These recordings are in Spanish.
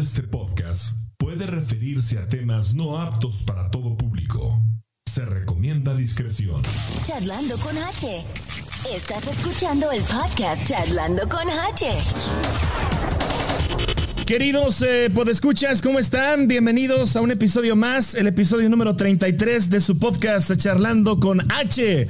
de este podcast puede referirse a temas no aptos para todo público. Se recomienda discreción. Charlando con H. Estás escuchando el podcast Charlando con H. Queridos eh, podescuchas, ¿cómo están? Bienvenidos a un episodio más, el episodio número 33 de su podcast Charlando con H.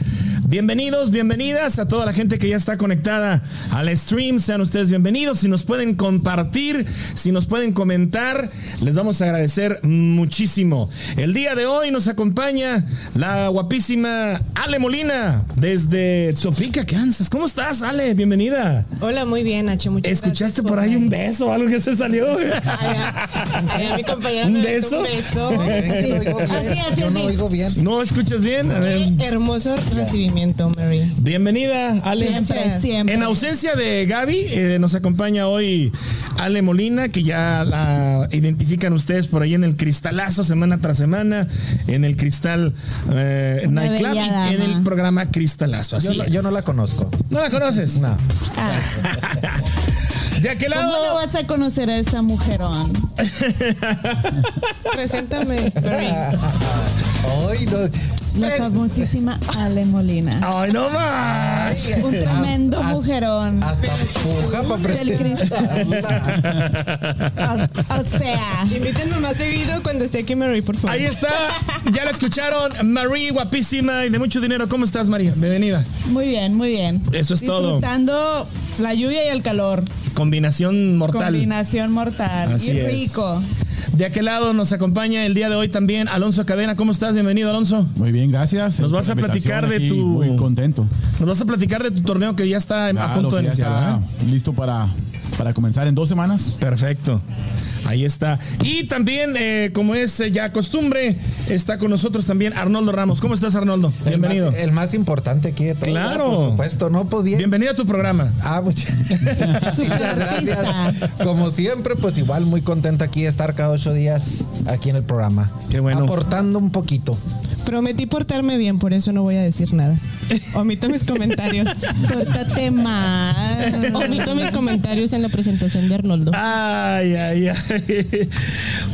Bienvenidos, bienvenidas a toda la gente que ya está conectada al stream. Sean ustedes bienvenidos. Si nos pueden compartir, si nos pueden comentar, les vamos a agradecer muchísimo. El día de hoy nos acompaña la guapísima Ale Molina desde Topeka, Kansas. ¿Cómo estás, Ale? Bienvenida. Hola, muy bien, H. Muchas ¿Escuchaste gracias por ahí un beso o algo que se salió? Ay, a mi compañera ¿Un me beso? Un beso. Sí. Así, así, Yo no así. oigo bien. ¿No escuchas bien? A ver. Qué hermoso recibimiento, Mary. Bienvenida, Ale. Siempre, siempre. En ausencia de Gaby, eh, nos acompaña hoy Ale Molina, que ya la identifican ustedes por ahí en el cristalazo semana tras semana, en el cristal eh, Nightclub y en el programa Cristalazo. Así Yo, no- es. yo no la conozco. ¿No la conoces? No. Ah, ¿De aquel ¿Cómo lado? no vas a conocer a esa mujerón? Preséntame, Mary. Ay, no. La famosísima Ale Molina. ¡Ay, no más! Un tremendo Hasta- mujerón. Hasta puja para Del cristal. presentarla. O, o sea, Invítenme más seguido cuando esté aquí, Mary, por favor. Ahí está, ya la escucharon, Marie, guapísima y de mucho dinero. ¿Cómo estás, María? Bienvenida. muy bien, muy bien. Eso es todo. Disfrutando la lluvia y el calor. Combinación mortal. Combinación mortal. Así y es. rico. De aquel lado nos acompaña el día de hoy también Alonso Cadena. ¿Cómo estás? Bienvenido, Alonso. Muy bien, gracias. Nos vas a platicar de tu- Muy contento. Nos vas a platicar de tu torneo que ya está a punto de iniciar. listo para, para comenzar en dos semanas. Perfecto. Ahí está. Y también, eh, como es eh, ya costumbre, está con nosotros también Arnoldo Ramos. ¿Cómo estás, Arnoldo? El Bienvenido. más, el más importante aquí de todo. Claro. Por supuesto, no, pues bien. Bienvenido a tu programa. Ah, muchas gracias. Como siempre, pues igual muy contento aquí de estar cada ocho días aquí en el programa. Qué bueno. Aportando un poquito. Prometí portarme bien, por eso no voy a decir nada. Omito mis comentarios. Pórtate mal. Omito mis comentarios en la presentación de Arnoldo. Ay, ay, ay.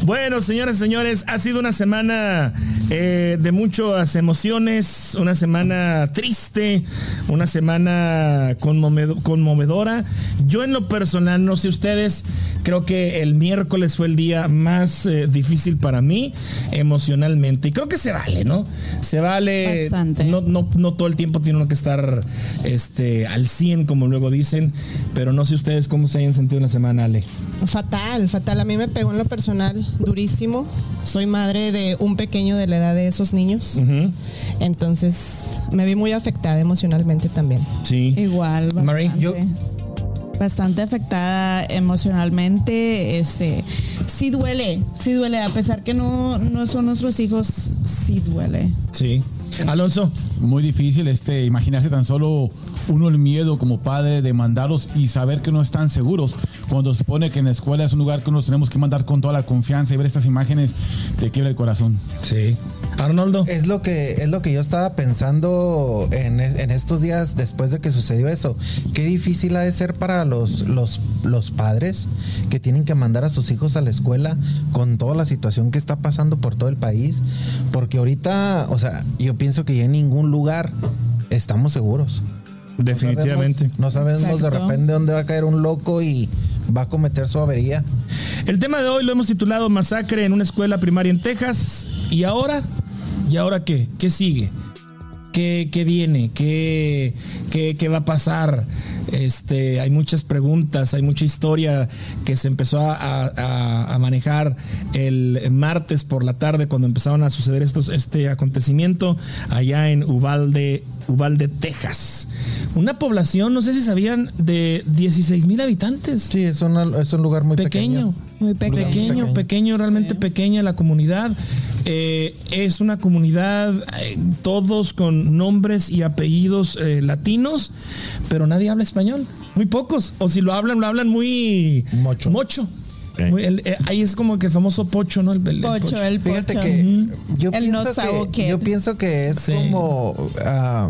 Bueno, señoras y señores, ha sido una semana eh, de muchas emociones, una semana triste, una semana conmovedo- conmovedora. Yo en lo personal, no sé ustedes, creo que el miércoles fue el día más eh, difícil para mí emocionalmente. Y creo que se vale, ¿no? Se vale. Bastante. No, no, no todo el tiempo tiene uno que estar este, al 100, como luego dicen, pero no sé ustedes cómo se hayan sentido una semana, Ale. Fatal, fatal. A mí me pegó en lo personal durísimo. Soy madre de un pequeño de la edad de esos niños. Entonces me vi muy afectada emocionalmente también. Sí. Igual, bastante. Marie, yo- Bastante afectada emocionalmente, este, sí duele, sí duele, a pesar que no, no son nuestros hijos, sí duele. Sí. Alonso. Muy difícil este, imaginarse tan solo uno el miedo como padre de mandarlos y saber que no están seguros. Cuando se supone que en la escuela es un lugar que nos tenemos que mandar con toda la confianza y ver estas imágenes te quiebra el corazón. Sí. Arnoldo. Es lo que es lo que yo estaba pensando en, en estos días después de que sucedió eso. Qué difícil ha de ser para los, los, los padres que tienen que mandar a sus hijos a la escuela con toda la situación que está pasando por todo el país. Porque ahorita, o sea, yo pienso que ya en ningún lugar estamos seguros. No Definitivamente. sabemos- No sabemos, de repente dónde va a caer un loco y va a cometer su avería. El tema de hoy lo hemos titulado Masacre en una escuela primaria en Texas. ¿Y ahora? ¿Y ahora qué? ¿Qué sigue? ¿Qué, qué viene? ¿Qué, qué, qué va a pasar? Este, hay muchas preguntas, hay mucha historia que se empezó a, a- a manejar el martes por la tarde cuando empezaron a suceder estos, este acontecimiento allá en Uvalde, Uvalde, Texas. Una población, no sé si sabían, de 16 mil habitantes. Sí, es, una- es un lugar muy pequeño. pequeño. Muy pequeño. Pequeño, Pequeño. realmente pequeña la comunidad. Eh, es una comunidad, eh, todos con nombres y apellidos eh, latinos, pero nadie habla español. Muy pocos. O si lo hablan, lo hablan muy Mocho. Mocho. Muy- el- eh, ahí es como que el famoso pocho, ¿no? El, el- el Pocho, el pocho. Fíjate que yo, El no pienso sabo que yo pienso que es Sí. como ah,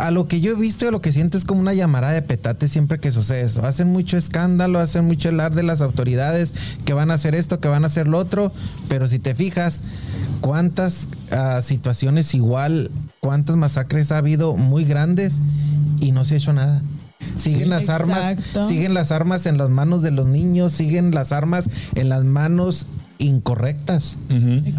a lo que yo he visto y a lo que siento es como una llamada de petate siempre que sucede eso. Hacen mucho escándalo, hacen mucho hablar de las autoridades que van a hacer esto, que van a hacer lo otro, pero si te fijas cuántas ah, situaciones igual, cuántas masacres ha habido muy grandes y no se ha hecho nada. Siguen las armas, siguen las armas en las manos de los niños, siguen las armas en las manos incorrectas.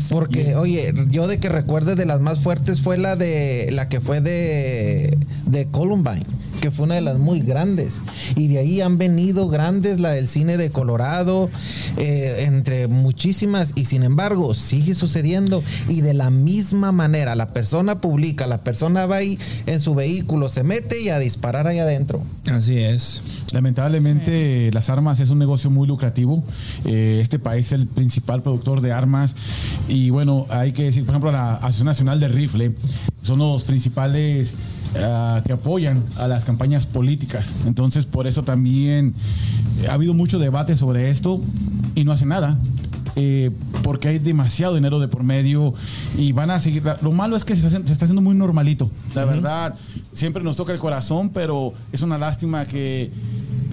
Porque, oye, yo de que recuerde de las más fuertes fue la de la que fue de, de Columbine, que fue una de las muy grandes. Y de ahí han venido grandes, la del cine de Colorado, eh, entre muchísimas. Y sin embargo, sigue sucediendo. Y de la misma manera, la persona publica, la persona va ahí en su vehículo, se mete y a disparar ahí adentro. Así es. Lamentablemente las armas es un negocio muy lucrativo. Eh, este país es el principal productor de armas y bueno, hay que decir, por ejemplo, la Asociación Nacional de Rifle son los principales ah, que apoyan a las campañas políticas. Entonces, por eso también eh, ha habido mucho debate sobre esto y no hace nada. eh, porque hay demasiado dinero de por medio y van a seguir. Lo malo es que se está, haciendo- se está haciendo muy normalito. La verdad, siempre nos toca el corazón, pero es una lástima que,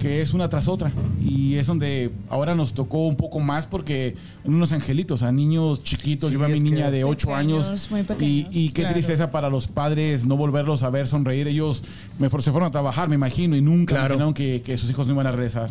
que es una tras otra. Y es donde ahora nos tocó un poco más porque unos angelitos, a niños chiquitos. Sí, yo veo a mi niña de 8 Pequeños, años muy y, y qué Claro. tristeza para los padres no volverlos a ver sonreír. Ellos me, for- se fueron a trabajar, me imagino, y nunca Claro. imaginaron que, que sus hijos no iban a regresar.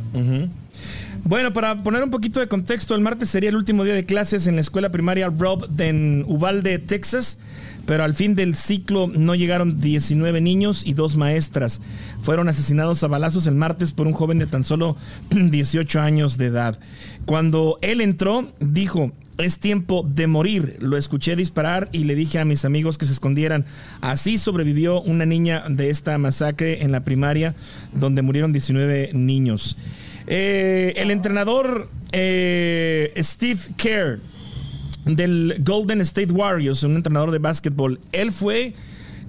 Bueno, para poner un poquito de contexto, el martes sería el último día de clases en la escuela primaria Rob de en Uvalde, Texas, pero al fin del ciclo no llegaron 19 niños y dos maestras. Fueron asesinados a balazos el martes por un joven de tan solo 18 años de edad. Cuando él entró, dijo, es tiempo de morir. Lo escuché disparar y le dije a mis amigos que se escondieran. Así sobrevivió una niña de esta masacre en la primaria donde murieron 19 niños. Eh, el entrenador eh, Steve Kerr del Golden State Warriors, un entrenador de básquetbol, él fue,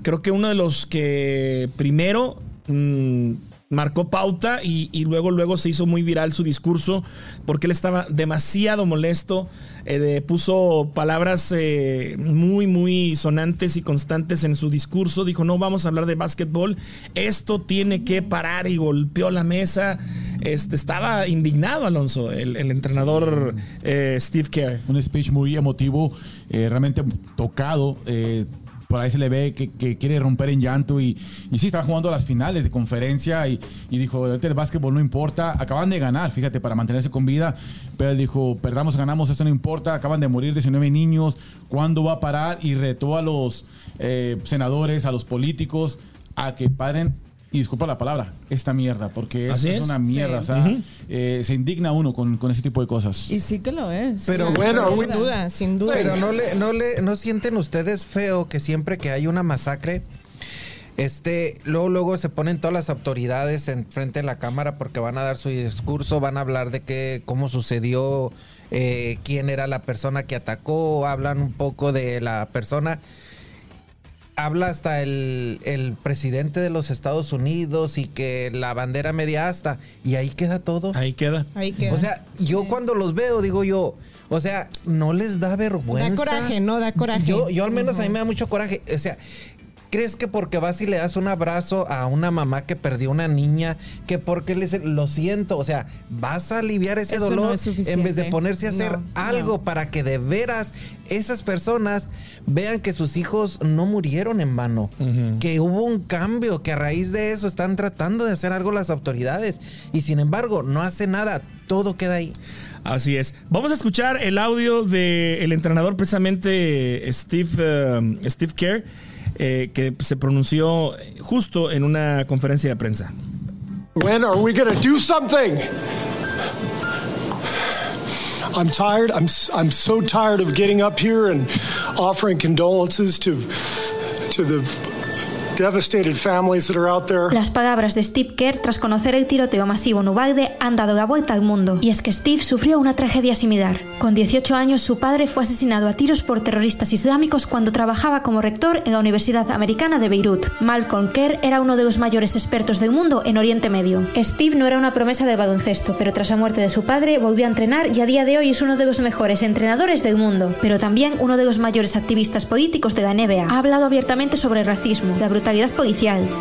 creo que uno de los que primero mm, marcó pauta y, y luego, luego se hizo muy viral su discurso porque él estaba demasiado molesto, eh, de- puso palabras eh, muy, muy sonantes y constantes en su discurso, dijo, no vamos a hablar de básquetbol, esto tiene que parar y golpeó la mesa. Este, estaba indignado Alonso, el, el entrenador eh, Steve Kerr. un speech muy emotivo, realmente tocado. Por ahí se le ve que, quiere romper en llanto y, sí, estaba jugando las finales de conferencia y, y dijo, el básquetbol no importa, acaban de ganar, fíjate, para mantenerse con vida, pero él dijo, perdamos, ganamos, esto no importa, acaban de morir 19 niños, ¿cuándo va a parar? Y retó a los eh, senadores, a los políticos, a que paren, y disculpa la palabra, esta mierda, porque es, Así es es. una mierda, Sí. o sea, eh, se indigna uno con, con ese tipo de cosas. Y sí que lo es. Pero Bueno, bueno, sin duda, sin duda. Pero no le, no le, no sienten ustedes feo que siempre que hay una masacre, este, luego, luego se ponen todas las autoridades en frente de la cámara porque van a dar su discurso, van a hablar de qué, cómo sucedió, eh, quién era la persona que atacó, hablan un poco de la persona. Habla hasta el, el presidente de los Estados Unidos y que la bandera media asta, y ahí queda todo. Ahí queda. Ahí queda. O sea, yo cuando los veo, digo yo, o sea, no les da vergüenza. Da coraje, ¿no? Da coraje. Yo, yo al menos a mí me da mucho coraje. O sea, ¿crees que porque vas y le das un abrazo a una mamá que perdió una niña, que porque le dices, lo siento, o sea, vas a aliviar ese Eso no dolor es en vez de ponerse a hacer No, algo para que de veras esas personas vean que sus hijos no murieron en vano, que hubo un cambio, que a raíz de eso están tratando de hacer algo las autoridades y sin embargo no hace nada, todo queda ahí. Así es. Vamos a escuchar el audio del entrenador, precisamente Steve, eh, Steve Kerr, eh, que se pronunció justo en una conferencia de prensa. When are we to do something? I'm tired. I'm I'm so tired of getting up here and offering condolences to to the Las palabras de Steve Kerr tras conocer el tiroteo masivo en Uvalde han dado la vuelta al mundo. Y es que Steve sufrió una tragedia similar. Con 18 años, su padre fue asesinado a tiros por terroristas islámicos cuando trabajaba como rector en la Universidad Americana de Beirut. Malcolm Kerr era uno de los mayores expertos del mundo en Oriente Medio. Steve no era una promesa del baloncesto, pero tras la muerte de su padre volvió a entrenar y a día de hoy es uno de los mejores entrenadores del mundo, pero también uno de los mayores activistas políticos de la NBA. Ha hablado abiertamente sobre racismo, la brutalidad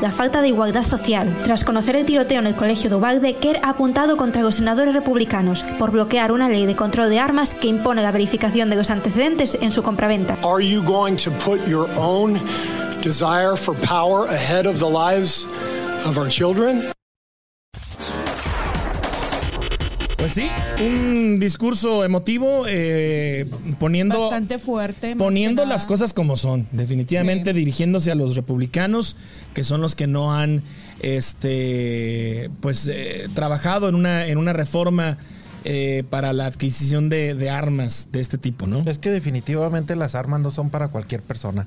la falta de igualdad social. Tras conocer el tiroteo en el colegio de Uvalde, Kerr ha apuntado contra los senadores republicanos por bloquear una ley de control de armas que impone la verificación de los antecedentes en su compraventa. Are you going to put your own desire for power ahead of the lives of? Pues sí, un discurso emotivo eh, poniendo Bastante fuerte. más poniendo las cosas como son, definitivamente Sí. dirigiéndose a los republicanos, que son los que no han este pues eh, trabajado en una, en una reforma eh, para la adquisición de, de armas de este tipo, ¿no? Es que definitivamente las armas no son para cualquier persona.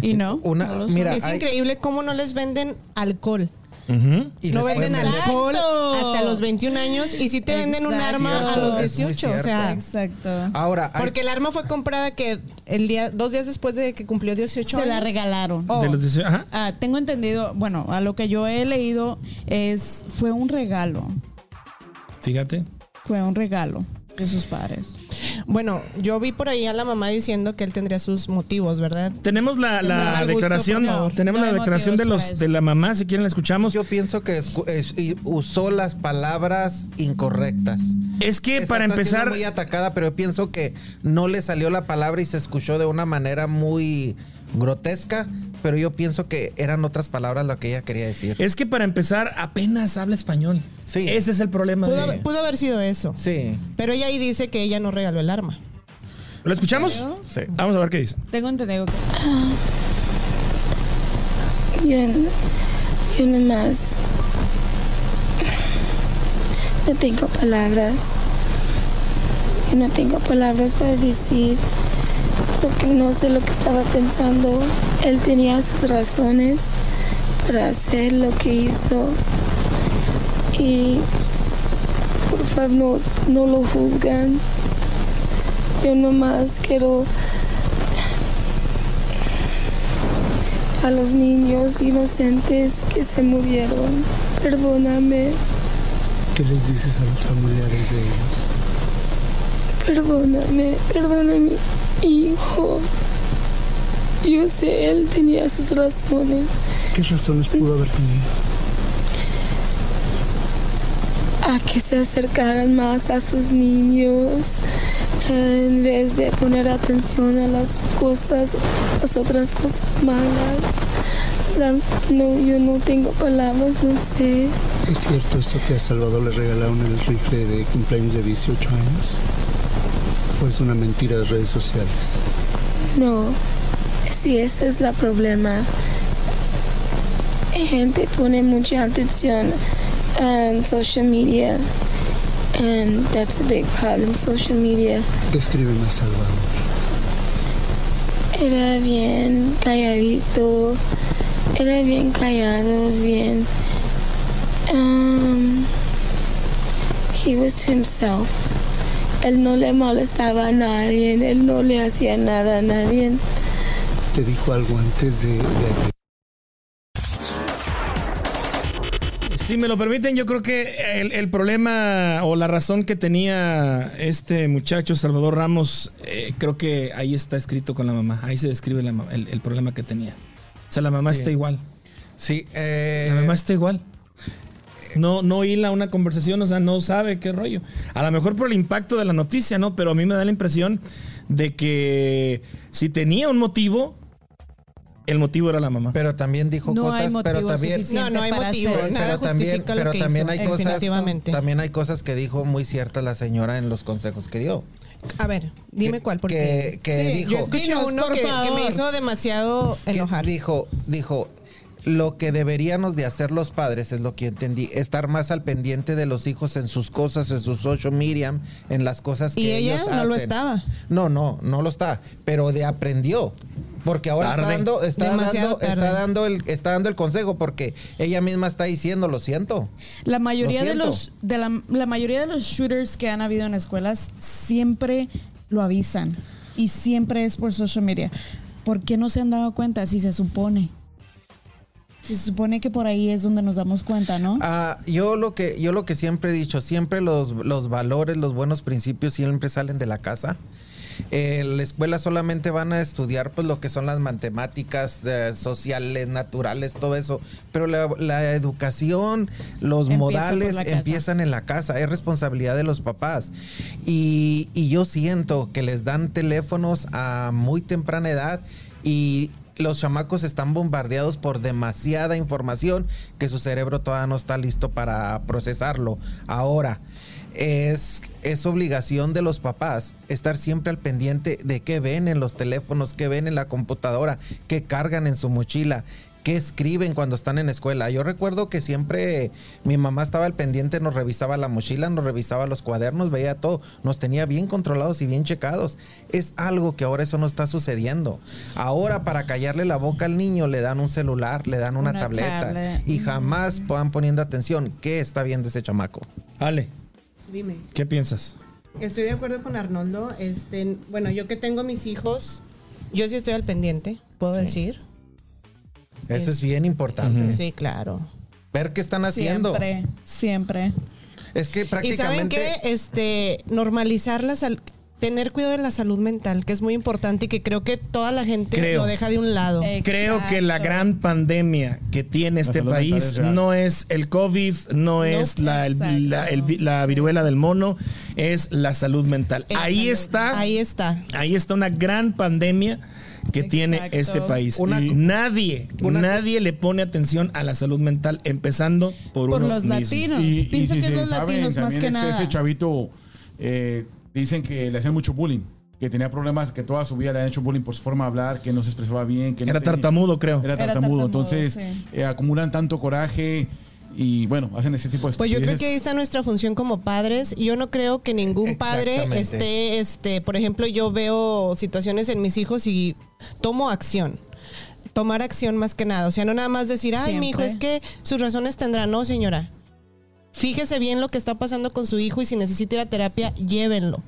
Y no. Una, no mira, Es hay- increíble cómo no les venden alcohol. Y No venden alcohol hasta los 21 años y sí te venden un arma a los Es muy 18. O sea, Exacto. Ahora, hay- porque el arma fue comprada que el día, dos días después de que cumplió 18 Se la regalaron. Oh. De los dieci- ajá. Ah, tengo entendido, bueno, a lo que yo he leído es fue un regalo, Fíjate. fue un regalo de sus padres. Bueno, yo vi por ahí a la mamá diciendo que él tendría sus motivos, ¿verdad? Tenemos la, la gusto, declaración, tenemos No la declaración de los de la mamá, si quieren la escuchamos. yo pienso que es- y usó las palabras incorrectas. es que Esa para está empezar, muy atacada, pero yo pienso que no le salió la palabra y se escuchó de una manera muy grotesca, pero yo pienso que eran otras palabras lo que ella quería decir. es que para empezar apenas habla español. Sí. Ese es el problema. Pudo, de- haber- pudo haber sido eso. Sí, Pero ella ahí dice que ella no regaló el arma. ¿Lo escuchamos? sí. Vamos a ver qué dice. Tengo entendido que Yo, yo nomás no tengo palabras. Yo no tengo palabras para decir porque no sé lo que estaba pensando. Él tenía sus razones para hacer lo que hizo y por favor no, no lo juzgan. Yo nomás quiero a los niños inocentes que se murieron. Perdóname, ¿Qué les dices a los familiares de ellos? Perdóname, perdóname, hijo. Yo sé, él tenía sus razones. ¿Qué razones pudo haber tenido? a que se acercaran más a sus niños en vez de poner atención a las cosas, las otras cosas malas. La- no, yo no tengo palabras, no sé. ¿Es cierto esto que a Salvador le regalaron el rifle de cumpleaños de 18 años? ¿O es una mentira de redes sociales? No, sí, ese es el problema. Gente pone mucha atención en social media. And that's a big problem, social media. Describen a Salvador. Era bien calladito, era bien callado, bien. Um, he was to himself. Él no le molestaba a nadie, él no le hacía nada a nadie. ¿Te dijo algo antes de, de Si me lo permiten, yo creo que el, el problema o la razón que tenía este muchacho Salvador Ramos, eh, creo que ahí está escrito con la mamá. Ahí se describe la ma- el, el problema que tenía. O sea, la mamá está igual. Sí, eh, La mamá está igual. No, no hila una conversación, o sea, no sabe qué rollo. A lo mejor por el impacto de la noticia, ¿no? Pero a mí me da la impresión de que si tenía un motivo, el motivo era la mamá. pero también dijo No hay cosas, pero motivo también. No, no hay motivo. hacer- Nada pero también, lo pero que también hizo, hay cosas, también hay cosas que dijo muy cierta la señora en los consejos que dio. A ver, dime Que- cuál, porque que- que Sí, dijo- yo escuché uno por que, me hizo demasiado enojar. Dijo, dijo, lo que deberíamos de hacer los padres, es lo que entendí, estar más al pendiente de los hijos en sus cosas, en sus social media, en las cosas que Y ella ellos no lo estaba. No, no, no lo está, pero de aprendió. Porque ahora está dando, está Demasiado dando, está dando el, está dando el consejo porque ella misma está diciendo, lo siento. La mayoría Lo de los de la, la mayoría de los shooters que han habido en escuelas siempre lo avisan y siempre es por social media. ¿Por qué no se han dado cuenta si se supone? Se supone que por ahí es donde nos damos cuenta, ¿no? Ah, yo lo que yo lo que siempre he dicho, siempre los, los valores, los buenos principios siempre salen de la casa. Eh, la escuela solamente van a estudiar pues lo que son las matemáticas eh, sociales, naturales, todo eso, pero la, la educación, los Empieza modales empiezan en la casa, es responsabilidad de los papás. Y, y yo siento que les dan teléfonos a muy temprana edad y los chamacos están bombardeados por demasiada información que su cerebro todavía no está listo para procesarlo. Ahora, es, es obligación de los papás estar siempre al pendiente de qué ven en los teléfonos, qué ven en la computadora, qué cargan en su mochila. ¿Qué escriben cuando están en escuela? Yo recuerdo que siempre mi mamá estaba al pendiente, nos revisaba la mochila, nos revisaba los cuadernos, veía todo, nos tenía bien controlados y bien checados. Es algo que ahora eso no está sucediendo. Ahora para callarle la boca al niño le dan un celular, le dan una, Una tableta tablet. y jamás van poniendo atención qué está viendo ese chamaco. Ale, Dime. ¿qué piensas? Estoy de acuerdo con Arnoldo. Este, bueno, yo que tengo mis hijos, yo sí estoy al pendiente, puedo decir. Eso es, Es- bien importante. Sí, claro. Ver qué están haciendo. Siempre, siempre. Es que Y saben prácticamente... que este normalizar la sal- tener cuidado de la salud mental, que es muy importante y que creo que toda la gente Creo. lo deja de un lado. Creo que la gran pandemia que tiene este país es no es el COVID, no es la, el- exacto. la, el vi- la viruela del mono, es la salud mental. Es ahí salud. está, Ahí está. ahí está una gran pandemia que tiene este país. Una- nadie, una- nadie le pone atención a la salud mental, empezando por, Por uno los mismo. latinos. Y, y Pienso si que es los saben, latinos más que este- nada. ese chavito eh, dicen que le hacían mucho bullying, que tenía problemas, que toda su vida le han hecho bullying por su forma de hablar, que no se expresaba bien, que no Era tenía- tartamudo, creo. Era Era tartamudo. tartamudo, Entonces sí. eh, acumulan tanto coraje y bueno, hacen ese tipo de Pues yo creo que ahí está nuestra función como padres. Yo no creo que ningún padre esté, este, por ejemplo, yo veo situaciones en mis hijos y tomo acción. Tomar acción más que nada. O sea, no nada más decir, ay, mi hijo, es que sus razones tendrá. No, señora. Fíjese bien lo que está pasando con su hijo y si necesita ir a terapia, llévenlo.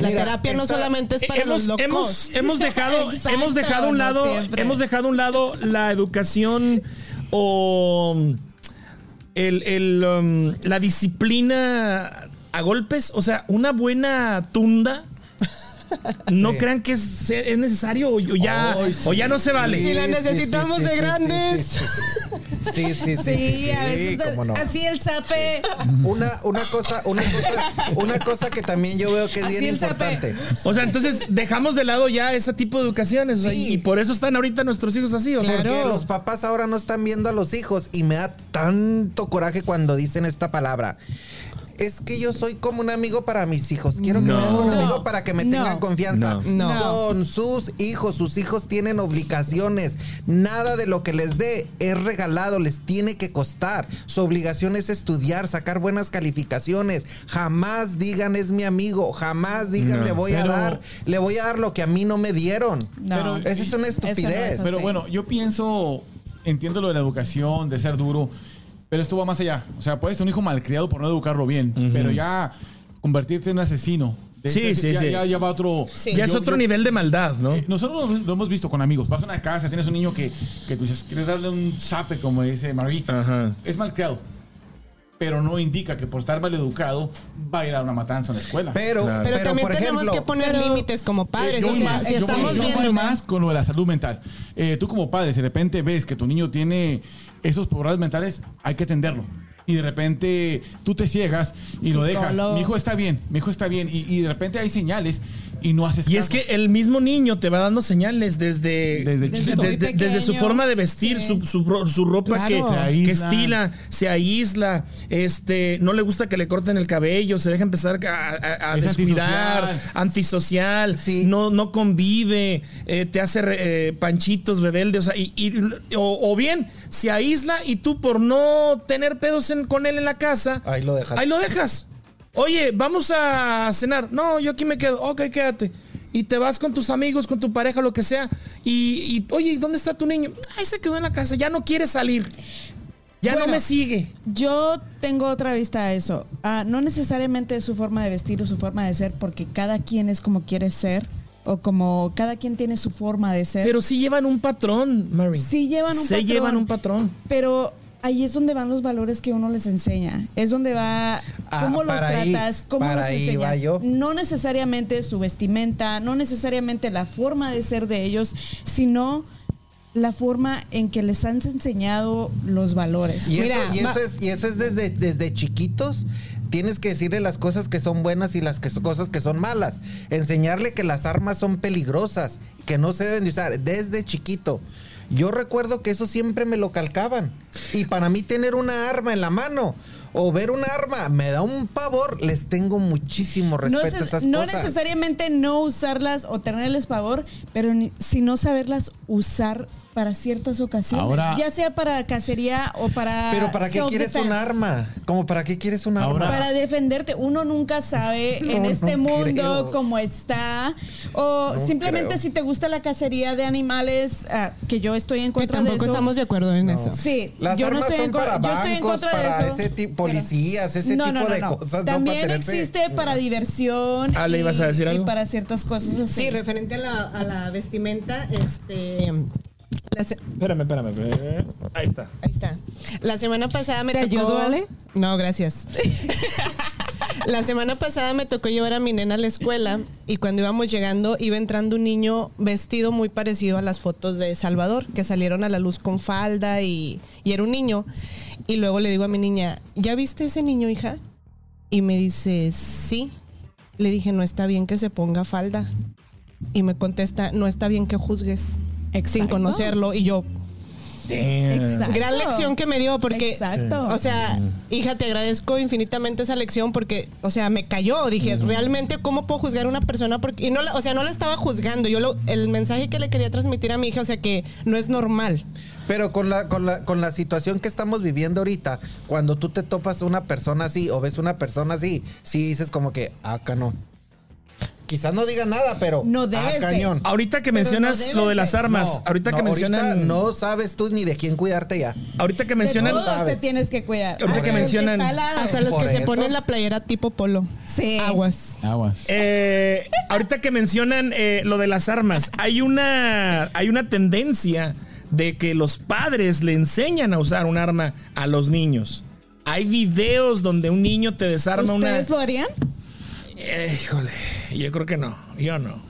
La Mira, terapia no solamente es para hemos, los locos. hemos, hemos dejado, Exacto, hemos dejado a un lado, hemos dejado a un lado la educación o el, el, um, la disciplina a golpes. O sea, una buena tunda. No Sí. crean que es, es necesario o, o ya, o ya no se vale. Sí, la necesitamos de grandes. Sí, sí, sí. sí, sí, Sí, sí, a veces cómo no. así el zape. Una, una cosa, una cosa, una cosa que también yo veo que es Así bien importante. O sea, entonces dejamos de lado ya ese tipo de educaciones. o sea, Sí. y por eso están ahorita nuestros hijos así. ¿o? Claro. Porque los papás ahora no están viendo a los hijos y me da tanto coraje cuando dicen esta palabra. Es que yo soy como un amigo para mis hijos. Quiero que No. me un amigo No. para que me No. tengan confianza. No. No. Son sus hijos. Sus hijos tienen obligaciones. Nada de lo que les dé es regalado. Les tiene que costar. Su obligación es estudiar, sacar buenas calificaciones. Jamás digan es mi amigo. Jamás digan No. le voy a dar, le voy a dar lo que a mí no me dieron. No. Pero- Esa es una Eso no es estupidez. Pero bueno, yo pienso, entiendo lo de la educación, de ser duro, pero esto va más allá. O sea, puedes ser un hijo malcriado por no educarlo bien, pero ya convertirte en un asesino. de- Sí, sí, ya, sí. Ya, ya va otro. Ya es otro yo- nivel de maldad, ¿no? eh, Nosotros lo, lo hemos visto con amigos. Vas a una casa, tienes un niño que, que tú dices, quieres darle un zape, como dice Marie. Ajá. Es malcriado. Pero no indica que por estar mal educado va a ir a una matanza en la escuela. Pero, Claro. Pero, pero, también por tenemos ejemplo, que poner Pero- límites como padres. Yo o sea, si yo estamos yo voy viendo. más con lo de la salud mental. Eh, tú como padre, si de repente ves que tu niño tiene esos problemas mentales, hay que atenderlo. Y de repente tú te ciegas y lo dejas. Psicólogo. Mi hijo está bien, mi hijo está bien. Y, y de repente hay señales y no haces Y es que el mismo niño te va dando señales desde, Desde desde su forma de vestir, Sí. su, su su ropa Claro. que, Se que estila, se aísla, este, no le gusta que le corten el cabello, se deja empezar a, a- a Es descuidar, antisocial. antisocial, Sí. no, no convive, eh, te hace re- eh, panchitos rebeldes, o, sea, y- y- o, o bien se aísla y tú por no tener pedos en- con él en la casa, Ahí lo dejas. Ahí lo dejas. Oye, vamos a cenar. No, yo aquí me quedo. Ok, quédate. Y y te vas con tus amigos, con tu pareja, lo que sea, y, y, oye, ¿y ¿dónde está tu niño? Ay, se quedó en la casa, ya no quiere salir. Ya no me sigue. Yo tengo otra vista a eso. Ah, no necesariamente es su forma de vestir o su forma de ser, porque cada quien es como quiere ser, o como cada quien tiene su forma de ser. Pero sí llevan un patrón, Mary. Sí llevan un Se patrón. llevan un patrón. Pero ahí es donde van los valores que uno les enseña. Es donde va Ah, cómo los ahí- tratas, cómo los enseñas. yo. No necesariamente su vestimenta, no necesariamente la forma de ser de ellos, sino la forma en que les han enseñado los valores. Y, Mira, eso, y, eso es, y eso es desde, desde chiquitos. Tienes que decirle las cosas que son buenas y las que, cosas que son malas. Enseñarle que las armas son peligrosas, que no se deben de usar desde chiquito. Yo recuerdo que eso siempre me lo calcaban. Y para mí tener una arma en la mano o ver un arma me da un pavor. Les tengo muchísimo No, respeto neces- a esas no cosas. necesariamente no usarlas o tenerles pavor, pero ni- sino saberlas usar para ciertas ocasiones. Ahora- ya sea para cacería o para. Pero ¿para qué quieres un arma? ¿Cómo para qué quieres un Ahora- arma? Para defenderte, uno nunca sabe en este no mundo creo. cómo está. O No simplemente creo. si te gusta la cacería de animales, ah, que yo estoy en Que contra tampoco de eso. estamos de acuerdo en eso. Sí, Las yo no armas estoy en son para yo estoy en bancos, contra de para eso, ese tipo, policías, ese No, tipo no, no, de no. cosas. no También existe para diversión. Ale, y- ¿ibas a decir algo? Y para ciertas cosas así. Sí, referente a la, a la vestimenta, este. La se- Espérame, espérame. espérame. Ahí está. ahí está. La semana pasada me ¿Te tocó. ayudo, Ale? No, gracias. la semana pasada me tocó llevar a mi nena a la escuela y cuando íbamos llegando iba entrando un niño vestido muy parecido a las fotos de Salvador, que salieron a la luz con falda y, y era un niño. Y luego le digo a mi niña, ¿ya viste ese niño, hija? Y me dice, sí. Le dije, no está bien que se ponga falda. Y me contesta, no está bien que juzgues sin conocerlo. Y yo, Exacto. gran lección que me dio porque, Exacto. o sea, hija, te agradezco infinitamente esa lección porque, o sea, me cayó. Dije, realmente, ¿cómo puedo juzgar a una persona? Porque, y no, la- o sea, no la estaba juzgando. Yo lo, el mensaje que le quería transmitir a mi hija, o sea, que no es normal. Pero con la, con la, con la situación que estamos viviendo ahorita, cuando tú te topas una persona así o ves una persona así, sí dices como que, acá no. Quizás no diga nada, pero No ah, debes de. cañón. Ahorita que mencionas no lo de las de- armas, No, ahorita no, que mencionan. no sabes tú ni de quién cuidarte ya. Ahorita que De mencionan. todos te tienes que cuidar. Ahorita que mencionan-. Hasta los que se ponen la playera tipo polo. Sí. Aguas. Aguas. Eh, ahorita que mencionan eh, lo de las armas, hay una, hay una tendencia de que los padres le enseñan a usar un arma a los niños. Hay videos donde un niño te desarma una. ¿Ustedes lo harían? Eh, híjole, yo creo que no, yo no.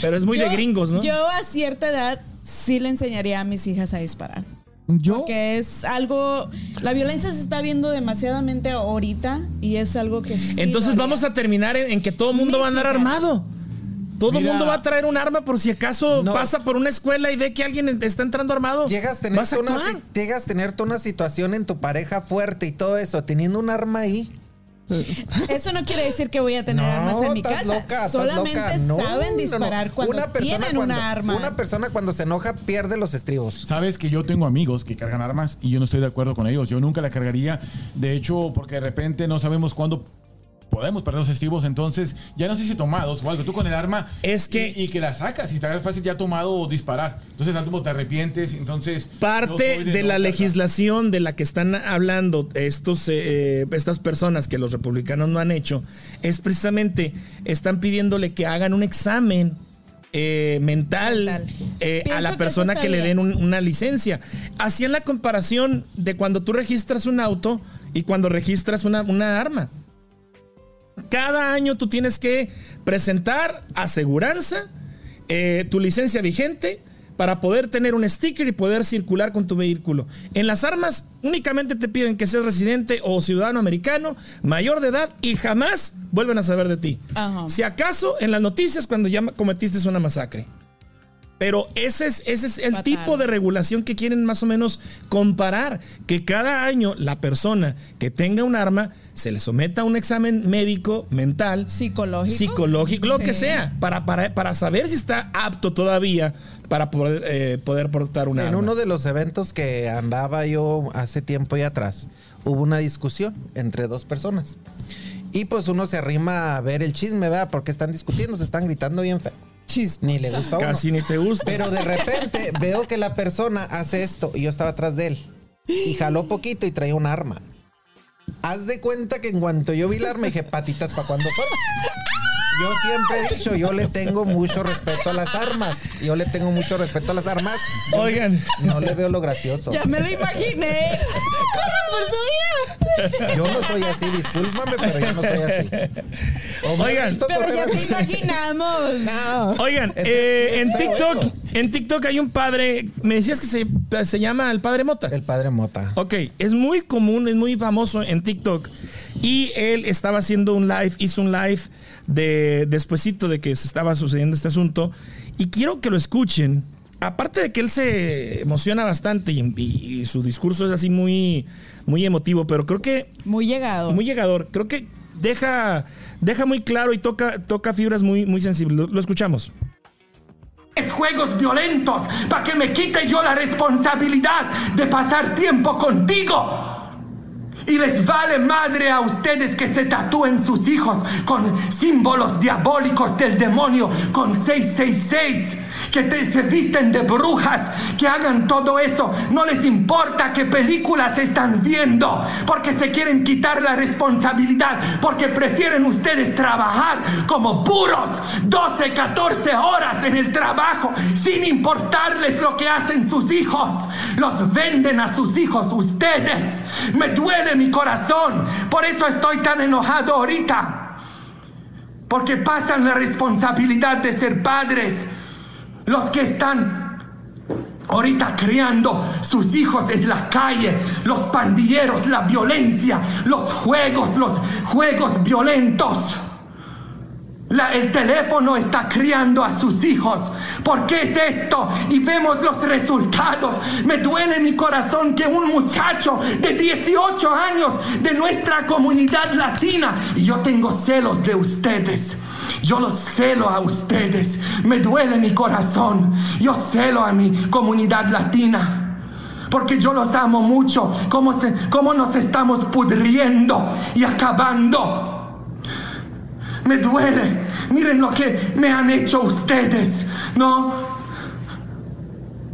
Pero es muy de gringos, ¿no? Yo a cierta edad sí le enseñaría a mis hijas a disparar. Yo, Porque es algo. La violencia se está viendo demasiadamente ahorita y es algo que sí. Entonces vamos a terminar en, en que todo el mundo Mis va a andar hijas. armado. Todo el mundo va a traer un arma por si acaso No. pasa por una escuela y ve que alguien está entrando armado. Llegas a tener ¿Vas a una, llegas a tener una situación en tu pareja fuerte y todo eso, teniendo un arma ahí. Eso no quiere decir que voy a tener No, armas en mi estás casa. loca, estás Solamente loca. No, saben no, no. disparar cuando tienen cuando- una arma. Una persona cuando se enoja pierde los estribos. Sabes que yo tengo amigos que cargan armas y yo no estoy de acuerdo con ellos. Yo nunca la cargaría. De hecho, porque de repente no sabemos cuándo podemos perder los estribos. Entonces, ya no sé si tomados o algo. Tú con el arma. Es que- Y, y que la sacas. Y está fácil ya tomado o disparar. Entonces, al te arrepientes. Entonces. Parte de, no la cargar. legislación de la que están hablando estos, eh, estas personas que los republicanos no han hecho es precisamente están pidiéndole que hagan un examen eh, mental, Mental. eh, a la persona que le den un- una licencia. Hacían la comparación de cuando tú registras un auto y cuando registras una, una arma. Cada año tú tienes que presentar aseguranza, eh, tu licencia vigente para poder tener un sticker y poder circular con tu vehículo. En las armas únicamente te piden que seas residente o ciudadano americano, mayor de edad y jamás vuelven a saber de ti. Ajá. Si acaso en las noticias cuando ya cometiste una masacre. Pero ese es, ese es el Fatal. tipo de regulación que quieren más o menos comparar. Que cada año la persona que tenga un arma se le someta a un examen médico, mental, Psicológico. psicológico, lo que sea, para, para, para saber si está apto todavía para poder, eh, poder portar un En arma. uno de los eventos que andaba yo hace tiempo y atrás, hubo una discusión entre dos personas. Y pues uno se arrima a ver el chisme, ¿verdad? Porque están discutiendo, se están gritando bien feo. Ni le gusta a uno. Casi ni te gusta. Pero de repente veo que la persona hace esto y yo estaba atrás de él. Y jaló poquito y traía un arma. Haz de cuenta que en cuanto yo vi el arma dije, patitas para cuando son. Yo siempre he dicho, yo le tengo mucho respeto a las armas. Yo le tengo mucho respeto a las armas. Oigan. No le veo lo gracioso. Ya me lo imaginé. Yo no soy así, discúlpame, pero yo no soy así. Oigan. Pero ya te imaginamos. No. Oigan, eh, en TikTok, eso. En TikTok hay un padre, me decías que se, se llama el padre Mota. El padre Mota. Ok, es muy común, es muy famoso en TikTok. Y él estaba haciendo un live, hizo un live de despuesito de que se estaba sucediendo este asunto. Y quiero que lo escuchen. Aparte de que él se emociona bastante y, y- y su discurso es así muy, muy emotivo, pero creo que Muy llegado. muy llegador. Creo que deja, deja muy claro y toca, toca fibras muy, muy sensibles. Lo, lo escuchamos. Es juegos violentos para que me quite yo la responsabilidad de pasar tiempo contigo. Y les vale madre a ustedes que se tatúen sus hijos con símbolos diabólicos del demonio, con 666, que te- se visten de brujas, que hagan todo eso. No les importa qué películas están viendo, porque se quieren quitar la responsabilidad, porque prefieren ustedes trabajar como puros 12, 14 horas en el trabajo, sin importarles lo que hacen sus hijos. Los venden a sus hijos ustedes. Me duele mi corazón, por eso estoy tan enojado ahorita. Porque pasan la responsabilidad de ser padres. Los que están ahorita criando sus hijos es la calle, los pandilleros, la violencia, los juegos, los juegos violentos. La- el teléfono está criando a sus hijos. ¿Por qué es esto? Y vemos los resultados. Me duele mi corazón que un muchacho de 18 años de nuestra comunidad latina, y yo tengo celos de ustedes. Yo los celo a ustedes. Me duele mi corazón. Yo celo a mi comunidad latina. Porque yo los amo mucho. Cómo, se, cómo nos estamos pudriendo y acabando. Me duele. Miren lo que me han hecho ustedes. No.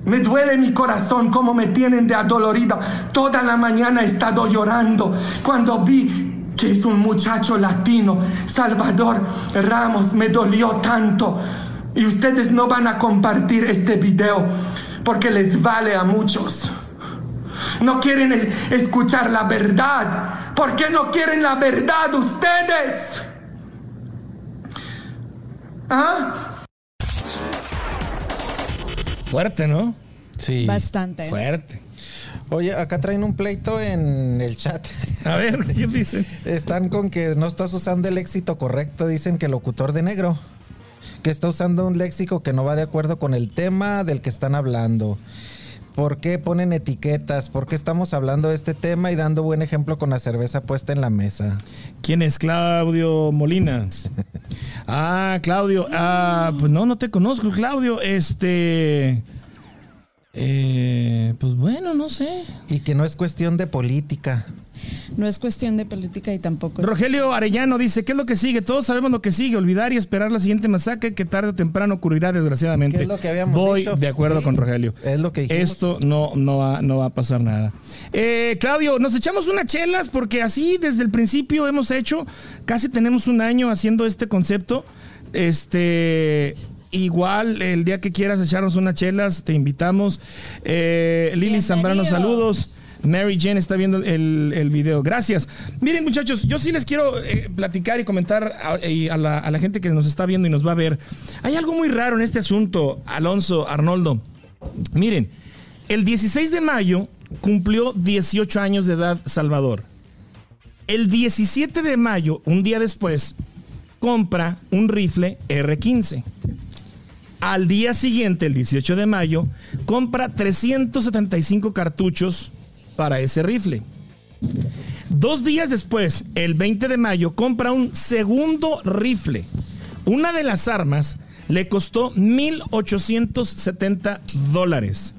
Me duele mi corazón cómo me tienen de adolorida. Toda la mañana he estado llorando cuando vi que es un muchacho latino. Salvador Ramos me dolió tanto. Y ustedes no van a compartir este video porque les vale a muchos. No quieren e- escuchar la verdad. ¿Por qué no quieren la verdad ustedes? ¿Ah? Fuerte, ¿no? Sí. Bastante. Fuerte. Oye, acá traen un pleito en el chat. A ver, ¿qué dicen? Están con que no estás usando el léxico correcto. Dicen que el locutor de negro. Que está usando un léxico que no va de acuerdo con el tema del que están hablando. ¿Por qué ponen etiquetas? ¿Por qué estamos hablando de este tema y dando buen ejemplo con la cerveza puesta en la mesa? ¿Quién es Claudio Molina? Ah, Claudio. Ah, pues no, no te conozco, Claudio. Este. Eh, pues bueno, no sé. Y que no es cuestión de política. No es cuestión de política y tampoco es- Rogelio Arellano dice, ¿qué es lo que sigue? Todos sabemos lo que sigue, olvidar y esperar la siguiente masacre que tarde o temprano ocurrirá desgraciadamente. ¿Qué es lo que habíamos Voy dicho? de acuerdo Sí, con Rogelio. es lo que dijimos. Esto no, no, va, no va a pasar nada. Eh, Claudio, nos echamos unas chelas porque así desde el principio hemos hecho, casi tenemos un año haciendo este concepto. Este... Igual, el día que quieras echarnos unas chelas, te invitamos. Eh, Lili Zambrano, saludos. Mary Jane está viendo el, el video. Gracias. Miren, muchachos, yo sí les quiero eh, platicar y comentar a, la, a la gente que nos está viendo y nos va a ver. Hay algo muy raro en este asunto, Alonso, Arnoldo. Miren, el 16 de mayo cumplió 18 años de edad Salvador. El 17 de mayo, un día después, compra un rifle R15. Al día siguiente, el 18 de mayo, compra 375 cartuchos para ese rifle. Dos días después, el 20 de mayo, compra un segundo rifle. Una de las armas le costó 1.870 dólares.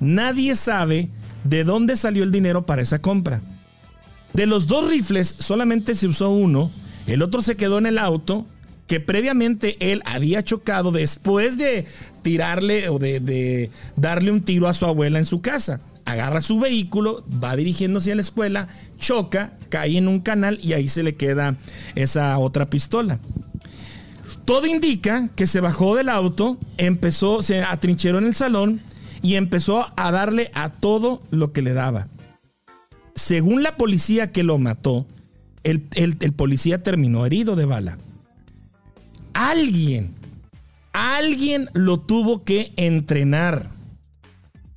Nadie sabe de dónde salió el dinero para esa compra. De los dos rifles, solamente se usó uno, el otro se quedó en el auto que previamente él había chocado después de tirarle o de, darle un tiro a su abuela en su casa. Agarra su vehículo, va dirigiéndose a la escuela, choca, cae en un canal y ahí se le queda esa otra pistola. Todo indica que se bajó del auto, empezó, se atrincheró en el salón y empezó a darle a todo lo que le daba. Según la policía que lo mató, el policía terminó herido de bala. Alguien, alguien lo tuvo que entrenar.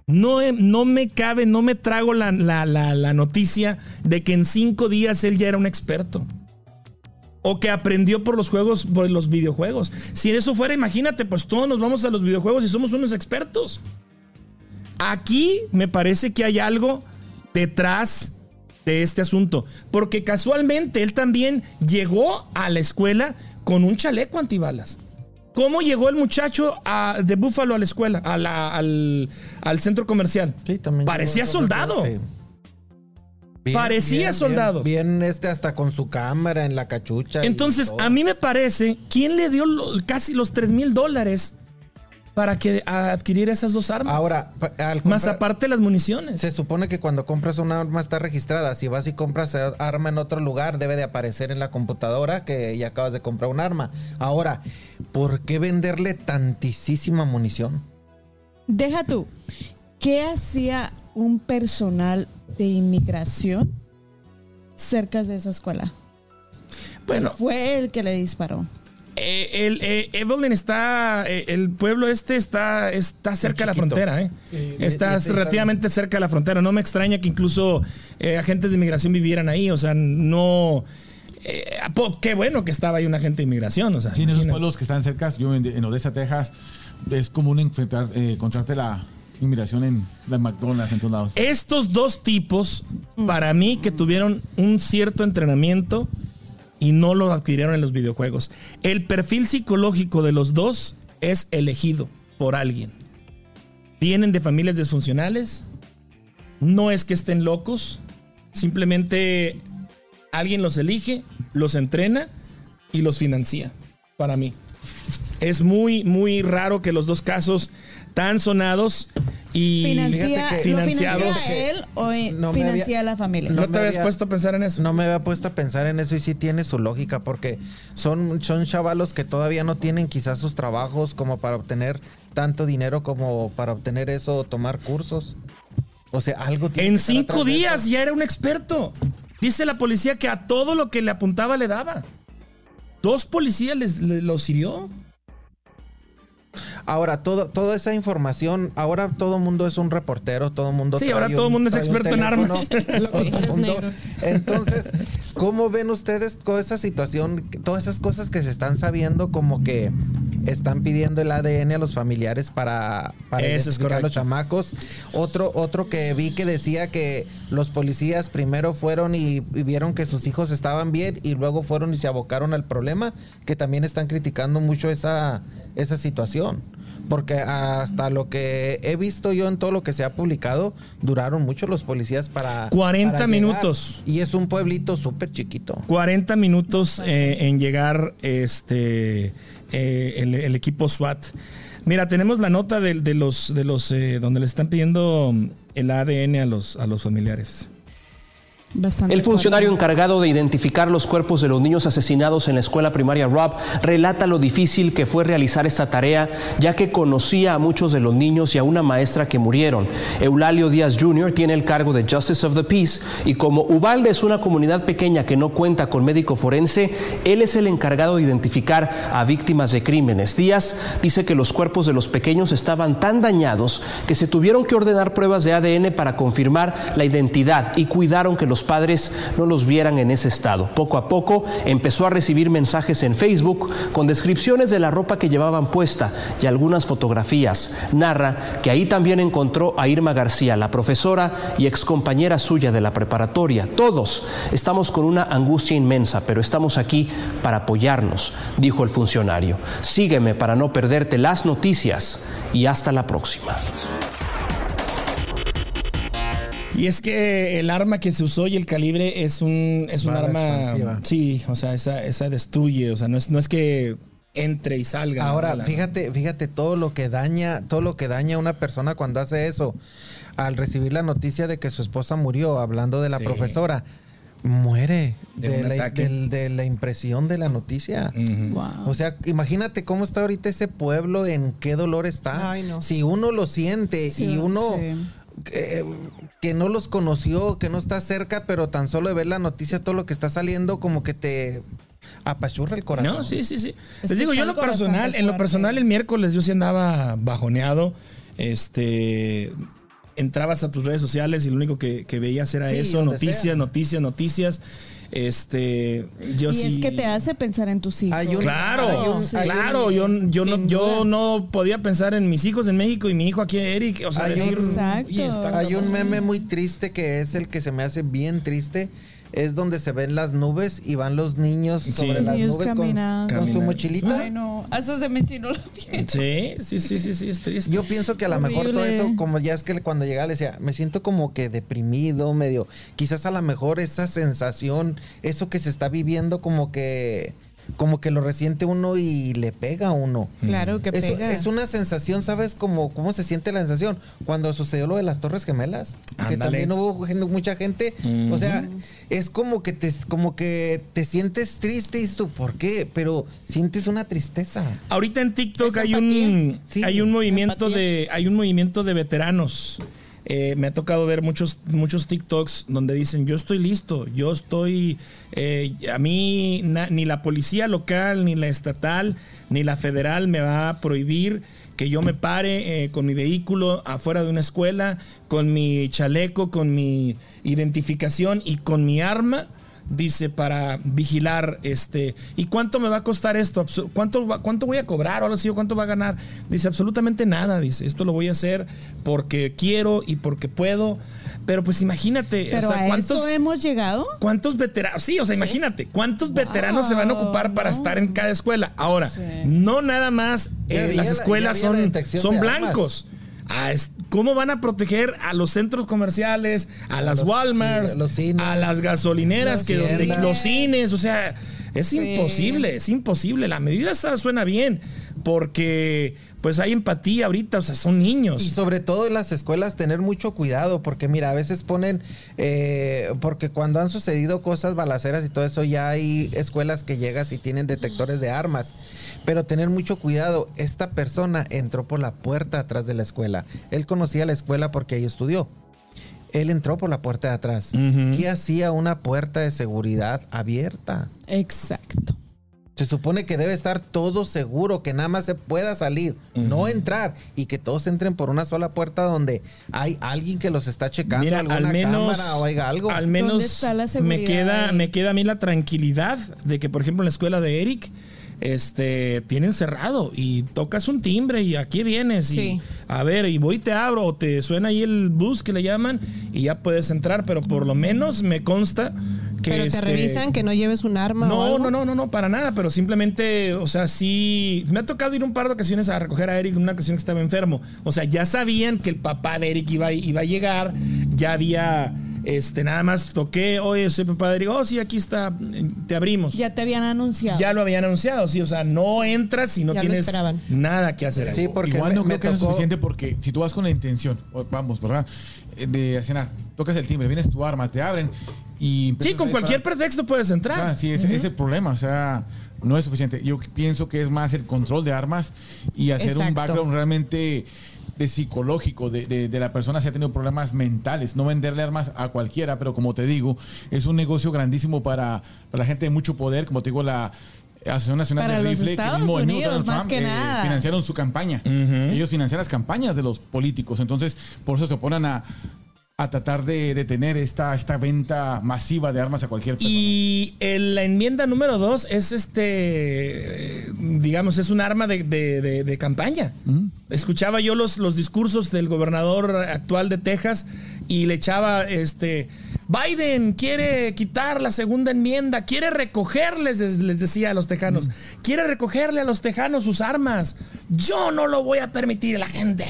No, he- no me cabe, no me trago la, la- la- la noticia de que en cinco días él ya era un experto. O que aprendió por los juegos, por los videojuegos. Si eso fuera, imagínate, pues todos nos vamos a los videojuegos y somos unos expertos. Aquí me parece que hay algo detrás de este asunto. Porque casualmente él también llegó a la escuela con un chaleco antibalas. ¿Cómo llegó el muchacho a- de Búfalo a la escuela, a la- al, al centro comercial? Parecía llegó- soldado. sí. Bien, Parecía bien, soldado. Bien, bien, este hasta con su cámara en la cachucha. Entonces, a mí me parece, ¿quién le dio lo- casi los 3 mil dólares para que adquiriera esas dos armas? Ahora, Más aparte las municiones. Se supone que cuando compras una arma está registrada. Si vas y compras eh, arma en otro lugar, debe de aparecer en la computadora que ya acabas de comprar un arma. Ahora, ¿por qué venderle tantísima munición? Deja tú. ¿Qué hacía un personal de inmigración cerca de esa escuela? Bueno. Fue el que le disparó. Eh, el, eh, Evelyn está, eh, el pueblo este está, está cerca de la frontera, ¿eh? Sí, está relativamente cerca de la frontera. No me extraña que incluso eh, agentes de inmigración vivieran ahí, o sea, no... eh, po- qué bueno que estaba ahí un agente de inmigración, o sea. Sí, en esos pueblos que están cerca, yo en, en Odessa, Texas, es común enfrentar, eh, encontrarte la inmigración en la McDonald's en todos lados. Estos dos tipos, para mí, que tuvieron un cierto entrenamiento y no lo adquirieron en los videojuegos. El perfil psicológico de los dos es elegido por alguien. Vienen de familias disfuncionales. No es que estén locos. Simplemente alguien los elige, los entrena y los financia. Para mí. Es muy, muy raro que los dos casos tan sonados y Financia, ¿Lo financiados. financia él o eh, No me financia había- a la familia? ¿No te habías había- puesto a pensar en eso? No me había puesto a pensar en eso y sí tiene su lógica porque son, son chavalos que todavía no tienen quizás sus trabajos como para obtener tanto dinero como para obtener eso o tomar cursos. O sea, algo tiene En que cinco días ya era un experto. Dice la policía que a todo lo que le apuntaba le daba. Dos policías les, le- los hirió. Ahora, todo, toda esa información, ahora todo mundo es un reportero, todo mundo. Sí, ahora todo mundo es experto en armas. Entonces, ¿cómo ven ustedes toda esa situación, todas esas cosas que se están sabiendo, como que están pidiendo el ADN a los familiares para, para Eso es identificar a los chamacos? Otro, otro que vi que decía que los policías primero fueron y, y vieron que sus hijos estaban bien y luego fueron y se abocaron al problema, que también están criticando mucho esa, esa situación. Porque hasta lo que he visto yo en todo lo que se ha publicado, duraron mucho los policías para... 40 para llegar. minutos. Y es un pueblito súper chiquito. 40 minutos eh, en llegar este eh, el, el equipo SWAT. Mira, tenemos la nota de, de los de los eh, donde le están pidiendo el ADN a los a los familiares. Bastante El funcionario fuerte. encargado de identificar los cuerpos de los niños asesinados en la escuela primaria Rob relata lo difícil que fue realizar esta tarea, ya que conocía a muchos de los niños y a una maestra que murieron. Eulalio Díaz Jr. tiene el cargo de Justice of the Peace y como Ubalde es una comunidad pequeña que no cuenta con médico forense, él es el encargado de identificar a víctimas de crímenes. Díaz dice que los cuerpos de los pequeños estaban tan dañados que se tuvieron que ordenar pruebas de ADN para confirmar la identidad y cuidaron que los padres no los vieran en ese estado. Poco a poco empezó a recibir mensajes en Facebook con descripciones de la ropa que llevaban puesta y algunas fotografías. Narra que ahí también encontró a Irma García, la profesora y excompañera suya de la preparatoria. Todos estamos con una angustia inmensa, pero estamos aquí para apoyarnos, dijo el funcionario. Sígueme para no perderte las noticias y hasta la próxima. Y es que el arma que se usó y el calibre es un, es un Bala arma. expansiva. Sí, o sea, esa, esa destruye. O sea, no es, no es que entre y salga. Ahora, bala, ¿no? fíjate, fíjate todo lo que daña, todo lo que daña a una persona cuando hace eso. Al recibir la noticia de que su esposa murió, hablando de la Sí. profesora, muere De la, de la impresión de la noticia. Wow. O sea, imagínate cómo está ahorita ese pueblo, en qué dolor está. Ay, no. Si uno lo siente Sí, y uno sí. Eh, que no los conoció, que no está cerca, pero tan solo de ver la noticia, todo lo que está saliendo, como que te apachurra el corazón. No, sí, sí, sí. Es Les digo, yo en lo personal, en lo personal el miércoles yo sí andaba bajoneado. Este entrabas a tus redes sociales y lo único que, que veías era Sí, eso, noticias, noticias, noticias. Este, yo y sí. es que te hace pensar en tus hijos. Hay un- Claro, Hay un- hay claro, un- yo, yo, no, yo duda. no podía pensar en mis hijos en México y mi hijo aquí, Eric. O sea, Hay decir, un- Exacto. "Oye, está Hay un cabrón". meme muy triste que es el que se me hace bien triste. Es donde se ven las nubes y van los niños Sí. sobre Los las niños nubes con, caminando. con su mochilita. Ay, no. Hasta se me chinó la piel. Sí, sí, sí, sí, sí, es triste. Yo pienso que a lo mejor todo eso, como ya es que cuando llegaba le decía, me siento como que deprimido, medio, quizás a lo mejor esa sensación, eso que se está viviendo como que, como que lo resiente uno y le pega a uno. Claro que Es, pega. es una sensación, ¿sabes? Como, ¿Cómo se siente la sensación? Cuando sucedió lo de las Torres Gemelas, que también hubo gente- mucha gente. O sea, es como que te, como que te sientes triste y tú, ¿por qué? Pero sientes una tristeza. Ahorita en TikTok ¿Es hay un? Sí, hay un movimiento empatía. de hay un movimiento de veteranos. Eh, me ha tocado ver muchos muchos TikToks donde dicen yo estoy listo, yo estoy eh, a mí ni la policía local ni la estatal ni la federal me va a prohibir que yo me pare eh, con mi vehículo afuera de una escuela con mi chaleco, con mi identificación y con mi arma dice para vigilar este y cuánto me va a costar esto cuánto va- cuánto voy a cobrar o algo así cuánto va a ganar dice absolutamente nada dice esto lo voy a hacer porque quiero y porque puedo pero pues imagínate Pero o sea a cuántos eso hemos llegado. ¿Cuántos veteranos? Sí, o sea, imagínate, ¿cuántos veteranos se van a ocupar para no. estar en cada escuela? Ahora, no nada más eh, las la- escuelas la son, son blancos. Ah, ¿Cómo van a proteger a los centros comerciales, a, las los Walmarts, cine- los cines, a las gasolineras, que donde, los cines? O sea, es imposible, es imposible. La medida esa suena bien porque pues hay empatía ahorita, o sea, son niños. Y sobre todo en las escuelas tener mucho cuidado, porque mira, a veces ponen, eh, porque cuando han sucedido cosas balaceras y todo eso, ya hay escuelas que llegas y tienen detectores de armas. Pero tener mucho cuidado, esta persona entró por la puerta atrás de la escuela. Él conocía la escuela porque ahí estudió. Él entró por la puerta de atrás. Ujú. ¿Qué hacía una puerta de seguridad abierta? Exacto. Se supone que debe estar todo seguro, que nada más se pueda salir, no entrar y que todos entren por una sola puerta donde hay alguien que los está checando, Mira, alguna al menos, cámara o haya algo. al menos ¿Dónde está la me queda, ahí? me queda a mí la tranquilidad de que, por ejemplo, en la escuela de Eric, este, tienen cerrado y tocas un timbre y aquí vienes y Sí. a ver y voy y te abro o te suena ahí el bus que le llaman y ya puedes entrar, pero por lo menos me consta que Pero te este, revisan que no lleves un arma o no, algo. no, no, no, no, para nada, pero simplemente, o sea, sí, me ha tocado ir un par de ocasiones a recoger a Eric en una ocasión que estaba enfermo. O sea, ya sabían que el papá de Eric iba, iba a llegar, ya había, este, nada más toqué, oye, soy papá de oh, sí, aquí está, te abrimos. Ya, Ya te habían anunciado. lo habían anunciado, sí, o sea, no entras si no Ya tienes nada que hacer. ahí. Sí, porque Igual no me creo que tocó- suficiente porque si tú vas con la intención, vamos, ¿verdad? Eh, De cenar, tocas el timbre, vienes tu arma, te abren y... Sí, con cualquier pretexto puedes entrar. Ah, sí, ese, ese es el problema, o sea, no es suficiente. Yo pienso que es más el control de armas y hacer un background realmente de psicológico de, de- de la persona si ha tenido problemas mentales, no venderle armas a cualquiera, pero como te digo, es un negocio grandísimo para, para la gente de mucho poder, como te digo, la Asociación Nacional Para de los Rifle, Estados que mismo, Unidos, Donald más Trump, que nada. financiaron su campaña. Ellos financian las campañas de los políticos, entonces por eso se oponen a, a tratar de detener esta, esta venta masiva de armas a cualquier persona. Y el- la enmienda número dos es este, digamos, es un arma de, de- de- de campaña. Escuchaba yo los, los discursos del gobernador actual de Texas y le echaba, este, Biden quiere quitar la segunda enmienda, quiere recogerles, les, decía a los tejanos, quiere recogerle a los tejanos sus armas. Yo no lo voy a permitir a la gente.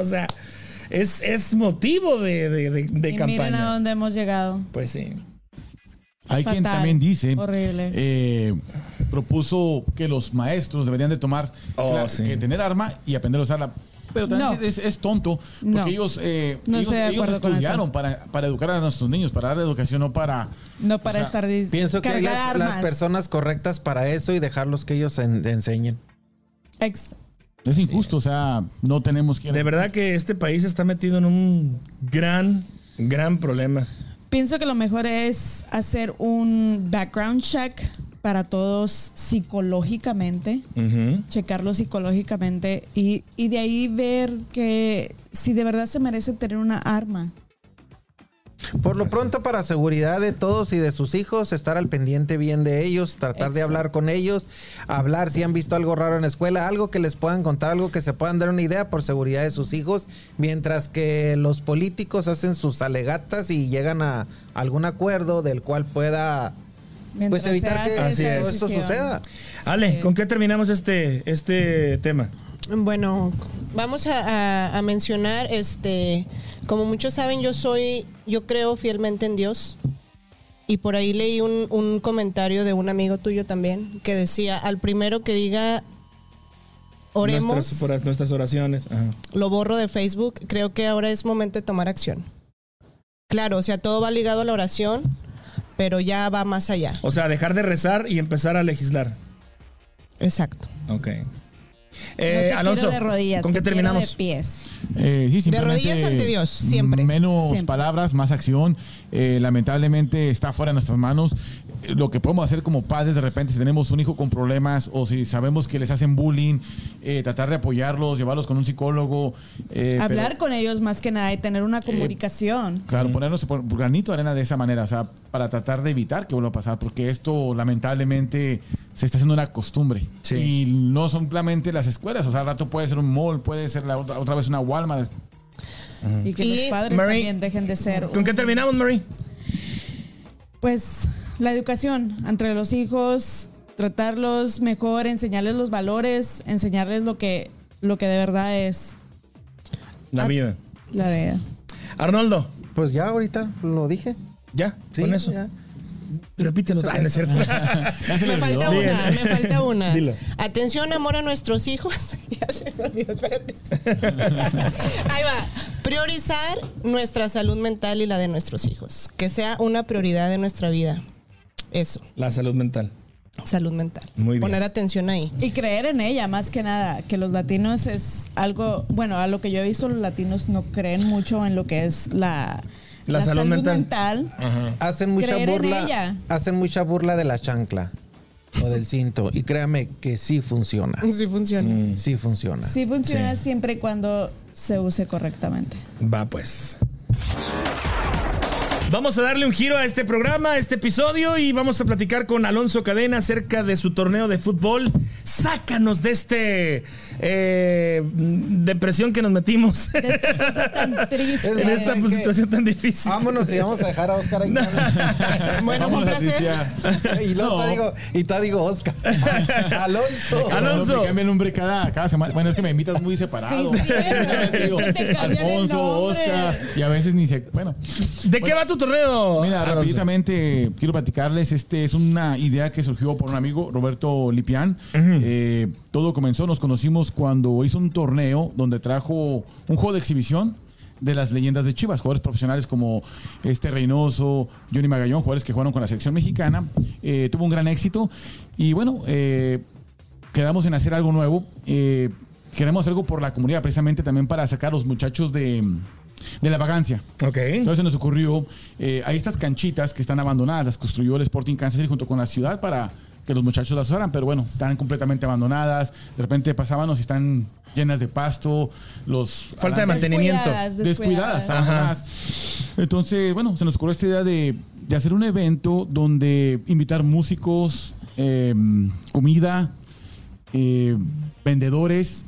O sea, es, es motivo de, de, de- de y miren a campaña. dónde hemos llegado. Pues sí. Hay quien también dice, Horrible. eh, propuso que los maestros deberían de tomar, Oh, la- sí. que tener arma y aprender a usarla. Pero también No. es, es tonto, porque No. ellos, eh, No ellos, ellos estudiaron para, para educar a nuestros niños, para darle educación, no para... No para O sea, estar dis- Pienso que hay las, personas correctas para eso y dejarlos que ellos en- enseñen. Ex- Es injusto, o sea, no tenemos que... De verdad que este país está metido en un gran, gran problema. Pienso que lo mejor es hacer un background check para todos psicológicamente, Ujú. checarlo psicológicamente y, y de ahí ver que si de verdad se merece tener una arma. Por lo pronto, para seguridad de todos y de sus hijos, estar al pendiente bien de ellos, tratar de hablar con ellos, hablar si han visto algo raro en la escuela, algo que les puedan contar, algo que se puedan dar una idea por seguridad de sus hijos, mientras que los políticos hacen sus alegatas y llegan a algún acuerdo del cual pueda Mientras pues evitar que esto suceda. Ale, Sí. ¿con qué terminamos este, este tema? Bueno, vamos a, a- a mencionar, este, como muchos saben, yo soy, yo creo fielmente en Dios. Y por ahí leí un, un comentario de un amigo tuyo también que decía, al primero que diga, oremos, Nuestras, por nuestras oraciones. Ajá. lo borro de Facebook, creo que ahora es momento de tomar acción. Claro, o sea, todo va ligado a la oración, pero ya va más allá. O sea, dejar de rezar y empezar a legislar. Exacto. Ok. No Eh, te Alonso, de rodillas, ¿con qué terminamos? De pies. Eh, sí, simplemente rodillas ante Dios, siempre. Menos Siempre. palabras, más acción. Eh, lamentablemente está fuera de nuestras manos. Eh, Lo que podemos hacer como padres de repente, si tenemos un hijo con problemas o si sabemos que les hacen bullying, eh, tratar de apoyarlos, llevarlos con un psicólogo. eh, Hablar pero- con ellos más que nada y tener una comunicación. Claro, ponernos por granito de arena de esa manera, o sea, para tratar de evitar que vuelva a pasar, porque esto lamentablemente se está haciendo una costumbre. Sí. Y no solamente las escuelas, o sea, al rato puede ser un mall, puede ser la otra, otra vez una Walmart. y que Y, los padres también dejen de ser. ¿Con qué terminamos, Mary? Pues la educación entre los hijos, tratarlos mejor, enseñarles los valores, enseñarles lo que, lo que de verdad es La vida. la vida. Arnoldo, Pues ya ahorita lo dije. ¿ya? Sí, con eso. ya. Repítelo. Ay, no es cierto. Me falta una, me falta una. Dilo. Atención, amor a nuestros hijos. ya se me olvidó, espérate. Ahí va. Priorizar nuestra salud mental y la de nuestros hijos. Que sea una prioridad de nuestra vida. Eso, La salud mental. salud mental. Muy bien. Poner atención ahí. Y creer en ella, más que nada, que los latinos es algo, bueno, a lo que yo he visto, los latinos no creen mucho en lo que es la, La salud mental. Hacen mucha Creer en burla. ella. Hacen mucha burla de la chancla o del cinto. Y créame que sí funciona. Sí funciona. Sí funciona. Sí funciona Sí. siempre y cuando se use correctamente. Va pues. Vamos a darle un giro a este programa, a este episodio, y vamos a platicar con Alonso Cadena acerca de su torneo de fútbol. Sácanos de este eh, depresión que nos metimos De esta cosa tan triste. Es en esta ¿saben pues, situación tan difícil. Vámonos y vamos a dejar a Oscar ahí. Bueno, un placer. Y luego No. te digo, y te digo Oscar. Alonso. Alonso. Me cambia el nombre cada, cada semana. Bueno, es que me invitas muy separado. Sí, digo, cambian Alfonso. Oscar, y a veces ni se. Bueno. ¿De qué va tu torneo? Mira, Alonso? rápidamente quiero platicarles. Este es una idea que surgió por un amigo, Roberto Lipián. Eh, todo comenzó, nos conocimos cuando hizo un torneo donde trajo un juego de exhibición de las leyendas de Chivas, jugadores profesionales como este Reynoso, Johnny Magallón, jugadores que jugaron con la selección mexicana. Eh, tuvo un gran éxito y bueno, eh, quedamos en hacer algo nuevo. Eh, queremos hacer algo por la comunidad, precisamente también para sacar a los muchachos de, de la vagancia. Ok. Entonces se nos ocurrió, eh, hay estas canchitas que están abandonadas, las construyó el Sporting Kansas City junto con la ciudad para que los muchachos las usaran, pero bueno, están completamente abandonadas. De repente pasábamos y están llenas de pasto, los Falta de mantenimiento. Descuidadas, descuidadas. descuidadas. abandonadas. Entonces, bueno, se nos ocurrió esta idea de, de hacer un evento donde invitar músicos, eh, comida, eh, vendedores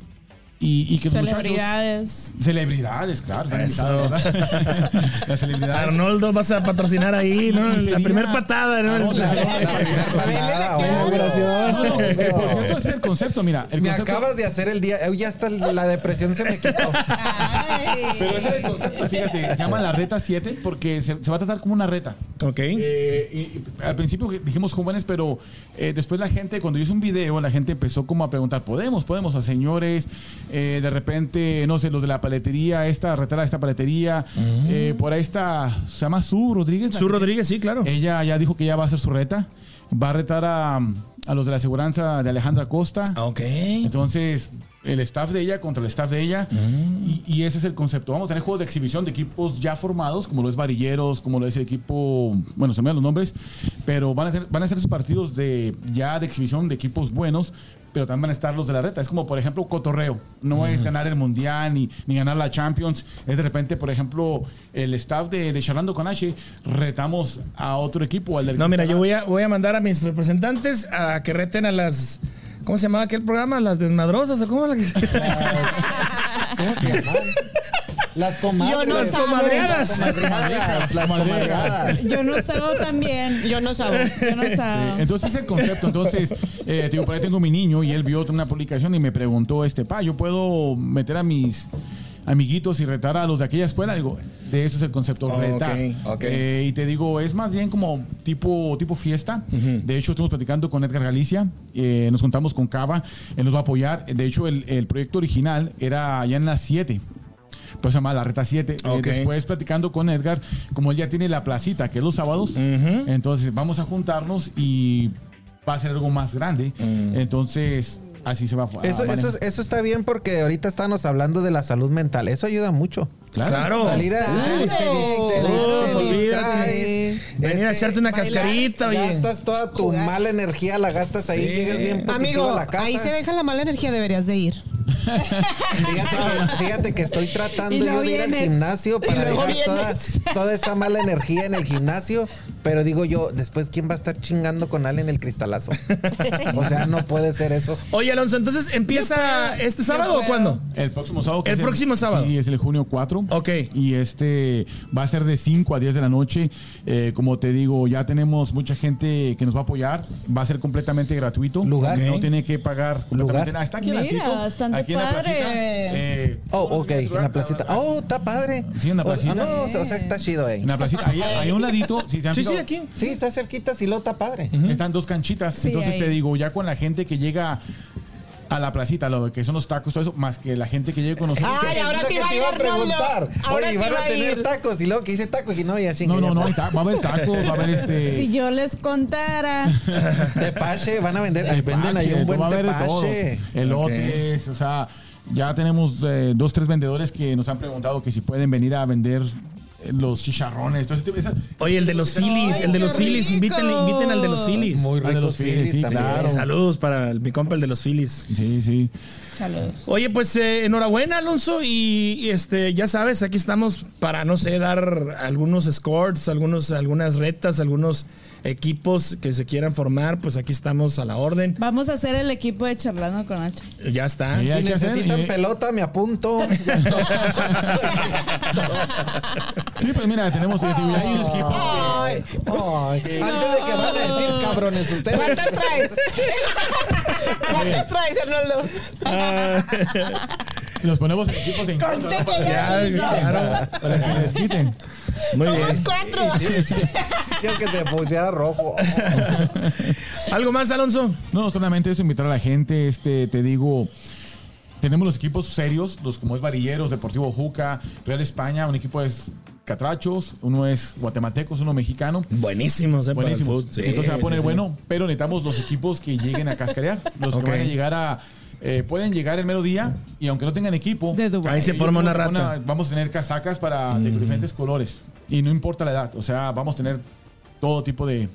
y, y que los muchachos- Celebridades. Celebridades, claro. Eso. Las celebridades. Arnoldo, vas a patrocinar ahí, ¿no? La primera patada, ¿no? No, la- la- la primera Nada, patada. inauguración. No, no, por cierto, ese es el concepto, mira. El Me concepto, acabas de hacer el día. Ya está la depresión se me quitó. Ay, Pero ese es el concepto, fíjate, se llama la reta 7 porque se, se va a tratar como una reta. Ok. Eh, y, y al principio dijimos jóvenes, pero eh, después la gente, cuando hizo un video, la gente empezó como a preguntar, ¿podemos? ¿Podemos? A señores, eh, de repente, no sé, los de la paletería, esta retar a esta paletería, eh, por ahí está, se llama Su Rodríguez. Su Rodríguez, sí, claro. Ella ya dijo que ya va a hacer su reta. Va a retar a, a los de la aseguranza de Alejandra Costa. Ok. Entonces, el staff de ella contra el staff de ella. Mm. Y, y ese es el concepto. Vamos a tener juegos de exhibición de equipos ya formados, como lo es Varilleros, como lo es el equipo. Bueno, se me dan los nombres. Pero van a ser, van a ser sus partidos de ya de exhibición de equipos buenos. Pero también van a estar los de la reta. Es como, por ejemplo, cotorreo. No es ganar el mundial ni, ni ganar la Champions. Es de repente, por ejemplo, el staff de, de Charlando con H. Retamos a otro equipo. Al del No, mira, yo voy a, voy a mandar a mis representantes a que reten a las. ¿Cómo se llamaba aquel programa? ¿Las desmadrosas o cómo? La que... ¿Cómo se llaman? Las comadres. Yo no Las sabo. comadreadas. Las comadreadas. Las comadreadas. Yo no sabo también. Yo no sabo. Yo no sabo. Entonces es el concepto. Entonces, eh, te digo, por ahí tengo mi niño y él vio una publicación y me preguntó, este, pa, ¿yo puedo meter a mis amiguitos y retar a los de aquella escuela? Digo, de eso es el concepto, retar. Eh, y te digo, es más bien como tipo, tipo fiesta. De hecho, estuvimos platicando con Edgar Galicia, eh, nos contamos con Cava, él nos va a apoyar. De hecho, el, el proyecto original era allá en las 7. Pues se llama La Reta 7. Eh, Ok. después platicando con Edgar, como él ya tiene la placita, que es los sábados, entonces vamos a juntarnos y va a ser algo más grande. Entonces, así se va a Eso, eso, eso está bien porque ahorita estamos hablando de la salud mental. Eso ayuda mucho. Claro. Salir a, Venir a echarte una cascarita, oye. Gastas toda tu mala energía, la gastas ahí, llegas bien positivo Amigo, a la casa. ahí se deja la mala energía, deberías de ir. Fíjate que, fíjate que estoy tratando yo de ir al gimnasio para dejar toda, toda esa mala energía en el gimnasio. Pero digo yo, después, ¿quién va a estar chingando con alguien el cristalazo? O sea, no puede ser eso. Oye, Alonso, entonces empieza este sábado o cuándo? El próximo sábado. El es próximo sábado. Sí, es el junio 4. Ok. Y este va a ser de 5 a 10 de la noche. Eh, como te digo, ya tenemos mucha gente que nos va a apoyar. Va a ser completamente gratuito. Lugar. No tiene que pagar. Lugar. Está aquí Mira, adelantito, bastante aquí en la placita. Eh, Oh, ¿cómo ok, en la placita. Oh, está padre. Sí, en la O sea, placita. no, o sea, está chido ahí. En la placita. Ahí, ahí a un ladito. Si se han Sí, sí, aquí. Sí, está cerquita, sí, lo está padre. Están dos canchitas. Sí, Entonces ahí. te digo, ya con la gente que llega a la placita, lo que son los tacos, todo eso, más que la gente que llegue con nosotros. Ay, ahora sí va a ir a preguntar. Ahora Oye, sí van va a tener ir. tacos y luego que dice tacos y no, ya chingue. No, no, no, va a haber tacos, va a haber este. Si yo les contara. Tepache, van a vender, ahí venden ahí tepache, un buen va a haber de todo. tepache. Elotes, o sea, ya tenemos eh, dos, tres vendedores que nos han preguntado que si pueden venir a vender los chicharrones. todo ese tipo- esa- Oye, el de los Phillies, el de los Phillies, inviten, rico. inviten al de los Phillies. Muy Ah, de los Phillies, Phillies sí, claro. Saludos para el- mi compa, el de los Phillies. Sí, sí. Saludos. Oye, pues eh, enhorabuena, Alonso. Y, y, este, ya sabes, aquí estamos para, no sé, dar algunos scores, algunos, algunas retas, algunos equipos que se quieran formar. Pues aquí estamos a la orden. Vamos a hacer el equipo de charlando con H. Ya está. Sí, Si que hacer, necesitan pelota, me apunto. Sí, pues mira, tenemos hay unos equipos que- Ay, ay. Antes de que van a decir cabrones ustedes. ¿Cuántas traes? ¿Cuántas traes, Arnoldo? los ponemos en equipos en ¿no? Para, Ya, claro. para que les quiten. Muy bien. Cuatro. Sí, aunque se pusiera rojo. ¿Algo más, Alonso? No, solamente eso, invitar a la gente, este, te digo, tenemos los equipos serios, los como es Varilleros, Deportivo Juca, Real España, un equipo es Catrachos, uno es guatemaltecos, uno mexicano. Buenísimos, eh, para el Buenísimos. fútbol. Sí, Entonces se va a poner sí, sí. bueno, pero necesitamos los equipos que lleguen a cascarear. Los que van a llegar a. eh, pueden llegar el mero día y aunque no tengan equipo. Ahí se forma una rata. vamos a tener casacas para de diferentes colores. Y no importa la edad. O sea, vamos a tener todo tipo de,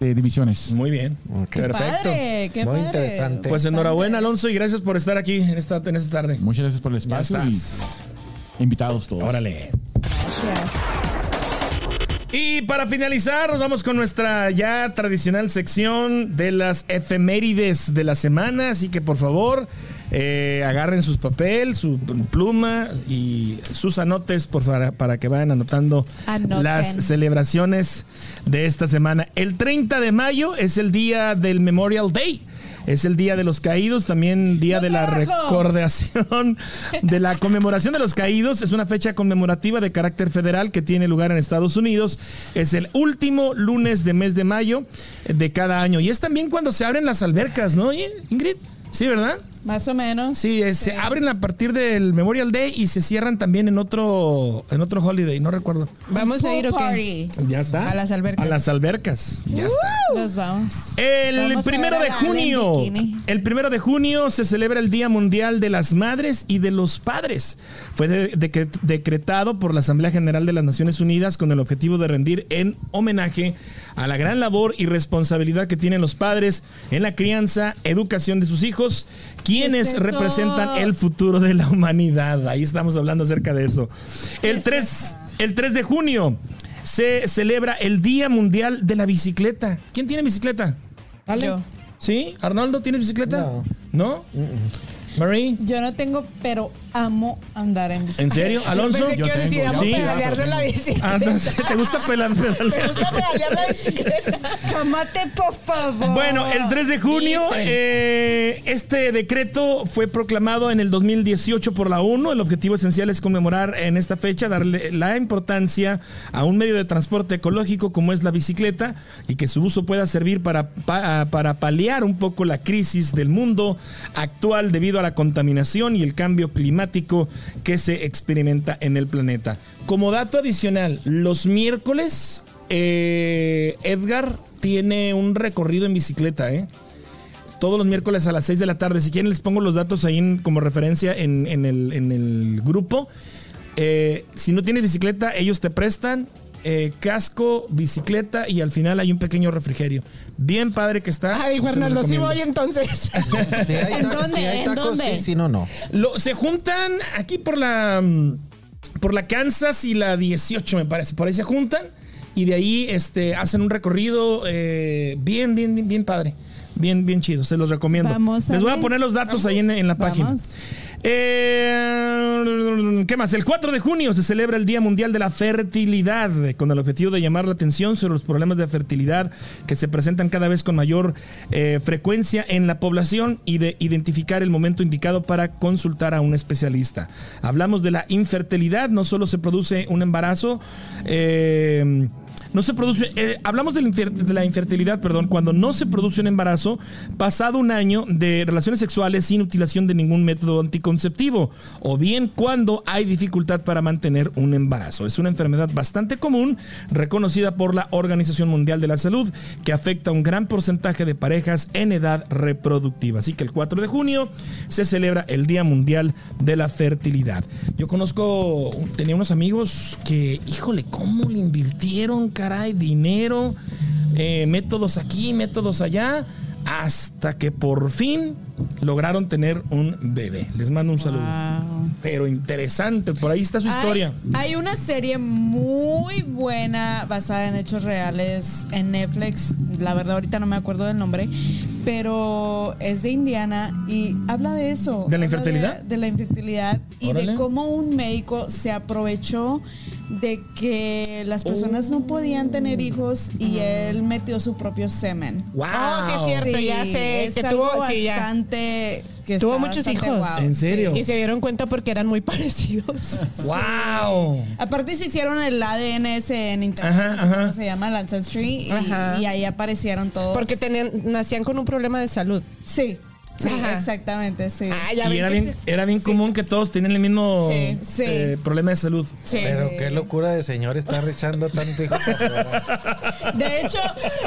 de divisiones. Muy bien. Perfecto. padre, qué Muy padre. interesante. Pues enhorabuena, Alonso, y gracias por estar aquí en esta, en esta tarde. Muchas gracias por el Ya espacio y invitados todos. Órale. Gracias. Y para finalizar, nos vamos con nuestra ya tradicional sección de las efemérides de la semana. Así que por favor, eh, agarren sus papel, su pluma y sus anotes por, para, para que vayan anotando Anoten. las celebraciones de esta semana. El 30 de mayo es el día del Memorial Day. Es el Día de los Caídos, también Día de la Recordación de la Conmemoración de los Caídos. Es una fecha conmemorativa de carácter federal que tiene lugar en Estados Unidos. Es el último lunes de mes de mayo de cada año. Y es también cuando se abren las albercas, ¿no, Ingrid? Sí, ¿verdad? Más o menos. Sí, eh, se abren a partir del Memorial Day y se cierran también en otro en otro holiday, no recuerdo. Vamos a ir o qué? Party. Ya está. A las albercas. A las albercas. Ya está. Nos vamos. El Vamos a primero a de junio. El primero de junio se celebra el Día Mundial de las Madres y de los Padres. Fue de- de- decretado por la Asamblea General de las Naciones Unidas con el objetivo de rendir en homenaje a la gran labor y responsabilidad que tienen los padres en la crianza, educación de sus hijos, quienes representan el futuro de la humanidad. Ahí estamos hablando acerca de eso. El 3, el 3 de junio se celebra el Día Mundial de la Bicicleta. ¿Quién tiene bicicleta? ¿Ale? Yo. ¿Sí? ¿Arnoldo tiene bicicleta? ¿No? ¿Marie? Yo no tengo, pero amo andar en bicicleta. ¿En serio? ¿Alonso? Pensé que ibas a decir, amo Sí. pedalear de la bicicleta. Ah, ¿te gusta pelar? Me gusta pedalear la bicicleta. Cámate, por favor. Bueno, el 3 de junio, eh, este decreto fue proclamado en el 2018 por la ONU. El objetivo esencial es conmemorar en esta fecha, darle la importancia a un medio de transporte ecológico como es la bicicleta y que su uso pueda servir para, pa- para paliar un poco la crisis del mundo actual debido a la contaminación y el cambio climático que se experimenta en el planeta. Como dato adicional, los miércoles eh, Edgar tiene un recorrido en bicicleta, ¿eh? Todos los miércoles a las 6 de la tarde. Si quieren les pongo los datos ahí como referencia en, en el, en el grupo. Eh, si no tienes bicicleta, ellos te prestan eh, casco, bicicleta y al final hay un pequeño refrigerio. Bien padre que está. Ay, Fernando, sí voy entonces. Si hay, ¿En dónde? si hay ¿En tacos, dónde? sí, si no, no. Lo- se juntan aquí por la mm, por la Kansas y la 18 me parece. Por ahí se juntan y de ahí este, hacen un recorrido eh, bien, bien, bien, bien padre. Bien, bien chido. Se los recomiendo. Vamos a Les voy a poner los datos ahí en, en la página. Eh, ¿Qué más? El 4 de junio se celebra el Día Mundial de la Fertilidad, con el objetivo de llamar la atención sobre los problemas de fertilidad que se presentan cada vez con mayor eh, frecuencia en la población y de identificar el momento indicado para consultar a un especialista. Hablamos de la infertilidad, no solo se produce un embarazo, eh, no se produce, eh, hablamos de la, de la infertilidad, perdón, cuando no se produce un embarazo pasado un año de relaciones sexuales sin utilización de ningún método anticonceptivo, o bien cuando hay dificultad para mantener un embarazo. Es una enfermedad bastante común, reconocida por la Organización Mundial de la Salud, que afecta a un gran porcentaje de parejas en edad reproductiva. Así que el 4 de junio se celebra el Día Mundial de la Fertilidad. Yo conozco, tenía unos amigos que, híjole, ¿cómo le invirtieron, caray, dinero, eh, métodos aquí, métodos allá, hasta que por fin lograron tener un bebé? Les mando un saludo. Pero interesante, por ahí está su historia. Hay, una serie muy buena basada en hechos reales en Netflix. La verdad, ahorita no me acuerdo del nombre, pero es de Indiana y habla de eso. ¿De la infertilidad? De, la infertilidad y Órale. de cómo un médico se aprovechó de que las personas no podían tener hijos y él metió su propio semen. ¡Wow! Oh, sí es cierto, ya sé, es que algo tuvo- sí, bastante... que Tuvo muchos bastante hijos. guau. ¿En serio? Y se dieron cuenta porque eran muy parecidos. ¡Wow! Aparte se hicieron el ADN ese en internet, Ajá, no sé cómo ajá. se llama, el Ancestry, y, y ahí aparecieron todos. Porque tenían, nacían con un problema de salud. Sí, sí, Ajá. exactamente, sí. Ah, ya Y era bien, sí. era bien común que todos tenían el mismo Sí, sí. eh, problema de salud. Sí. Pero qué locura de señor estar echando tanto hijo. De hecho,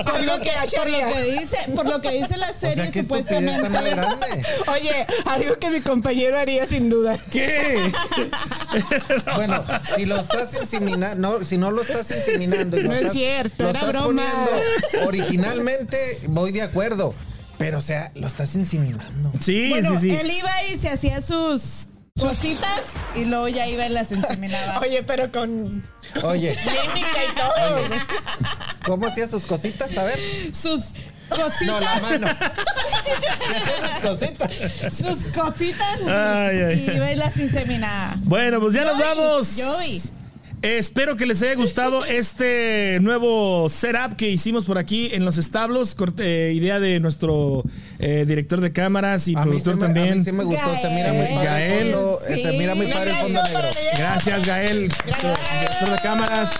por Algo lo que por lo que dice, por lo que dice la O sea, serie, supuestamente. tan más grande. Oye, algo que mi compañero haría sin duda. ¿Qué? Bueno, si lo estás inseminando, no, si no lo estás inseminando y lo No es estás- cierto, lo era estás broma. poniendo originalmente voy de acuerdo, pero o sea, lo estás inseminando. Sí, Bueno, sí, sí. él iba y se hacía sus cositas y luego ya iba y las inseminaba. Oye, pero con Oye, clínica y todo. ¿cómo hacía sus cositas? A ver. sus cositas. No, la mano. ¿Qué hacía sus cositas? Sus cositas Ay, ay. y iba y las inseminaba. Bueno, pues ya nos vamos. Joey. Espero que les haya gustado este nuevo setup que hicimos por aquí en los establos. corte- eh, idea de nuestro eh, director de cámaras y A mí productor sí me- a también. mí sí me gustó, se mira muy padre Gael. se mira muy padre el fondo negro. Gracias, Gael, director de cámaras.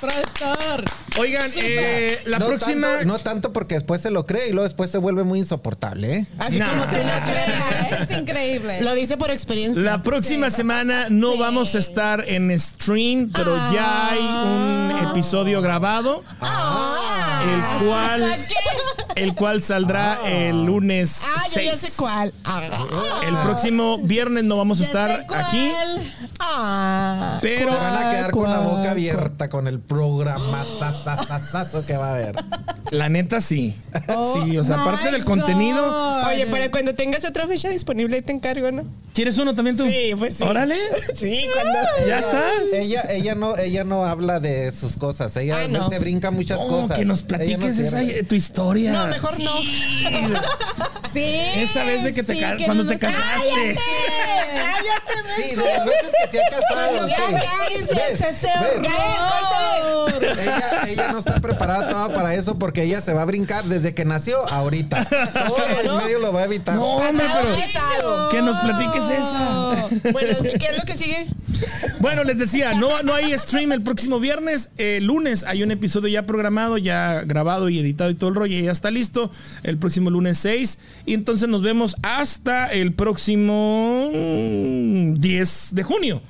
Productor. Oigan, eh, la no próxima. Tanto, no tanto porque después se lo cree y luego después se vuelve muy insoportable, ¿eh? Así Nah. como tú las vergas. Es increíble. Lo dice por experiencia. La próxima semana no vamos a estar en stream, pero ya hay un episodio grabado, el cual el cual saldrá el lunes Ah, yo ya 6. sé cuál. Ah. El próximo viernes no vamos a estar aquí, Ah. pero se van a quedar con la boca cuál, abierta con el programa sasasasazo que va a haber. la neta sí. Oh Sí, o sea, aparte del contenido. Oye, para cuando tengas otra fecha disponible ahí te encargo, ¿no? ¿quieres uno también tú? Sí, pues sí. Órale. Sí, cuando. ¿Ya estás? Ella, ella no, ella no habla de sus cosas. Ella Ah, no. se brinca muchas No, cosas. que nos Ella no platiques esa, tu historia. No, mejor no. Sí. Esa vez de que te sí, que cuando no te casaste. ¡Cállate! ¡Cállate! Sí, de las veces que se ha casado. Ya sí. cállese, ¿Ves? ese ¿Ves? horror. Ella, ella no está preparada toda para eso porque ella se va a brincar desde que nació ahorita. Todo el medio lo va a evitar. No, hombre, pero Pasado. que nos platiques esa. Bueno, ¿y ¿qué es lo que sigue? Bueno, les decía, no, no hay stream el próximo viernes. El lunes hay un episodio ya programado, ya grabado y editado y todo el rollo, y ya está listo. El próximo lunes 6. Y entonces nos vemos hasta el próximo mm, 10 de junio.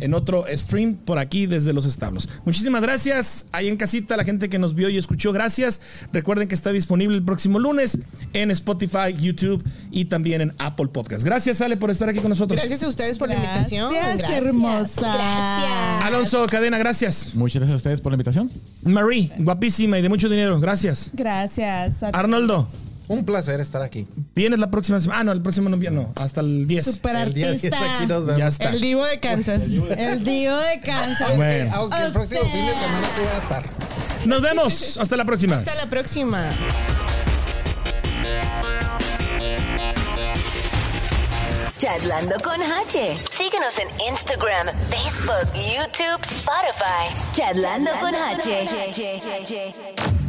En otro stream por aquí desde los establos. Muchísimas gracias. Ahí en casita, la gente que nos vio y escuchó, gracias. Recuerden que está disponible el próximo lunes en Spotify, YouTube y también en Apple Podcast. Gracias, Ale, por estar aquí con nosotros. Gracias a ustedes por la invitación. Gracias, hermosa. Gracias. Alonso Cadena, gracias. Muchas gracias a ustedes por la invitación. Marie, guapísima y de mucho dinero. Gracias. Gracias. Arnoldo, Un placer estar aquí. vienes la próxima semana. Ah, no, el próximo no, no, hasta el 10. Super El día 10 artista. aquí nos vemos. Ya está. El divo de Kansas. El Dio de Kansas. Bueno. Aunque el próximo sea. fin de semana sí va a estar. Nos vemos. Hasta la próxima. Hasta la próxima. Chatlando con H. Síguenos en Instagram, Facebook, YouTube, Spotify. Chatlando con H.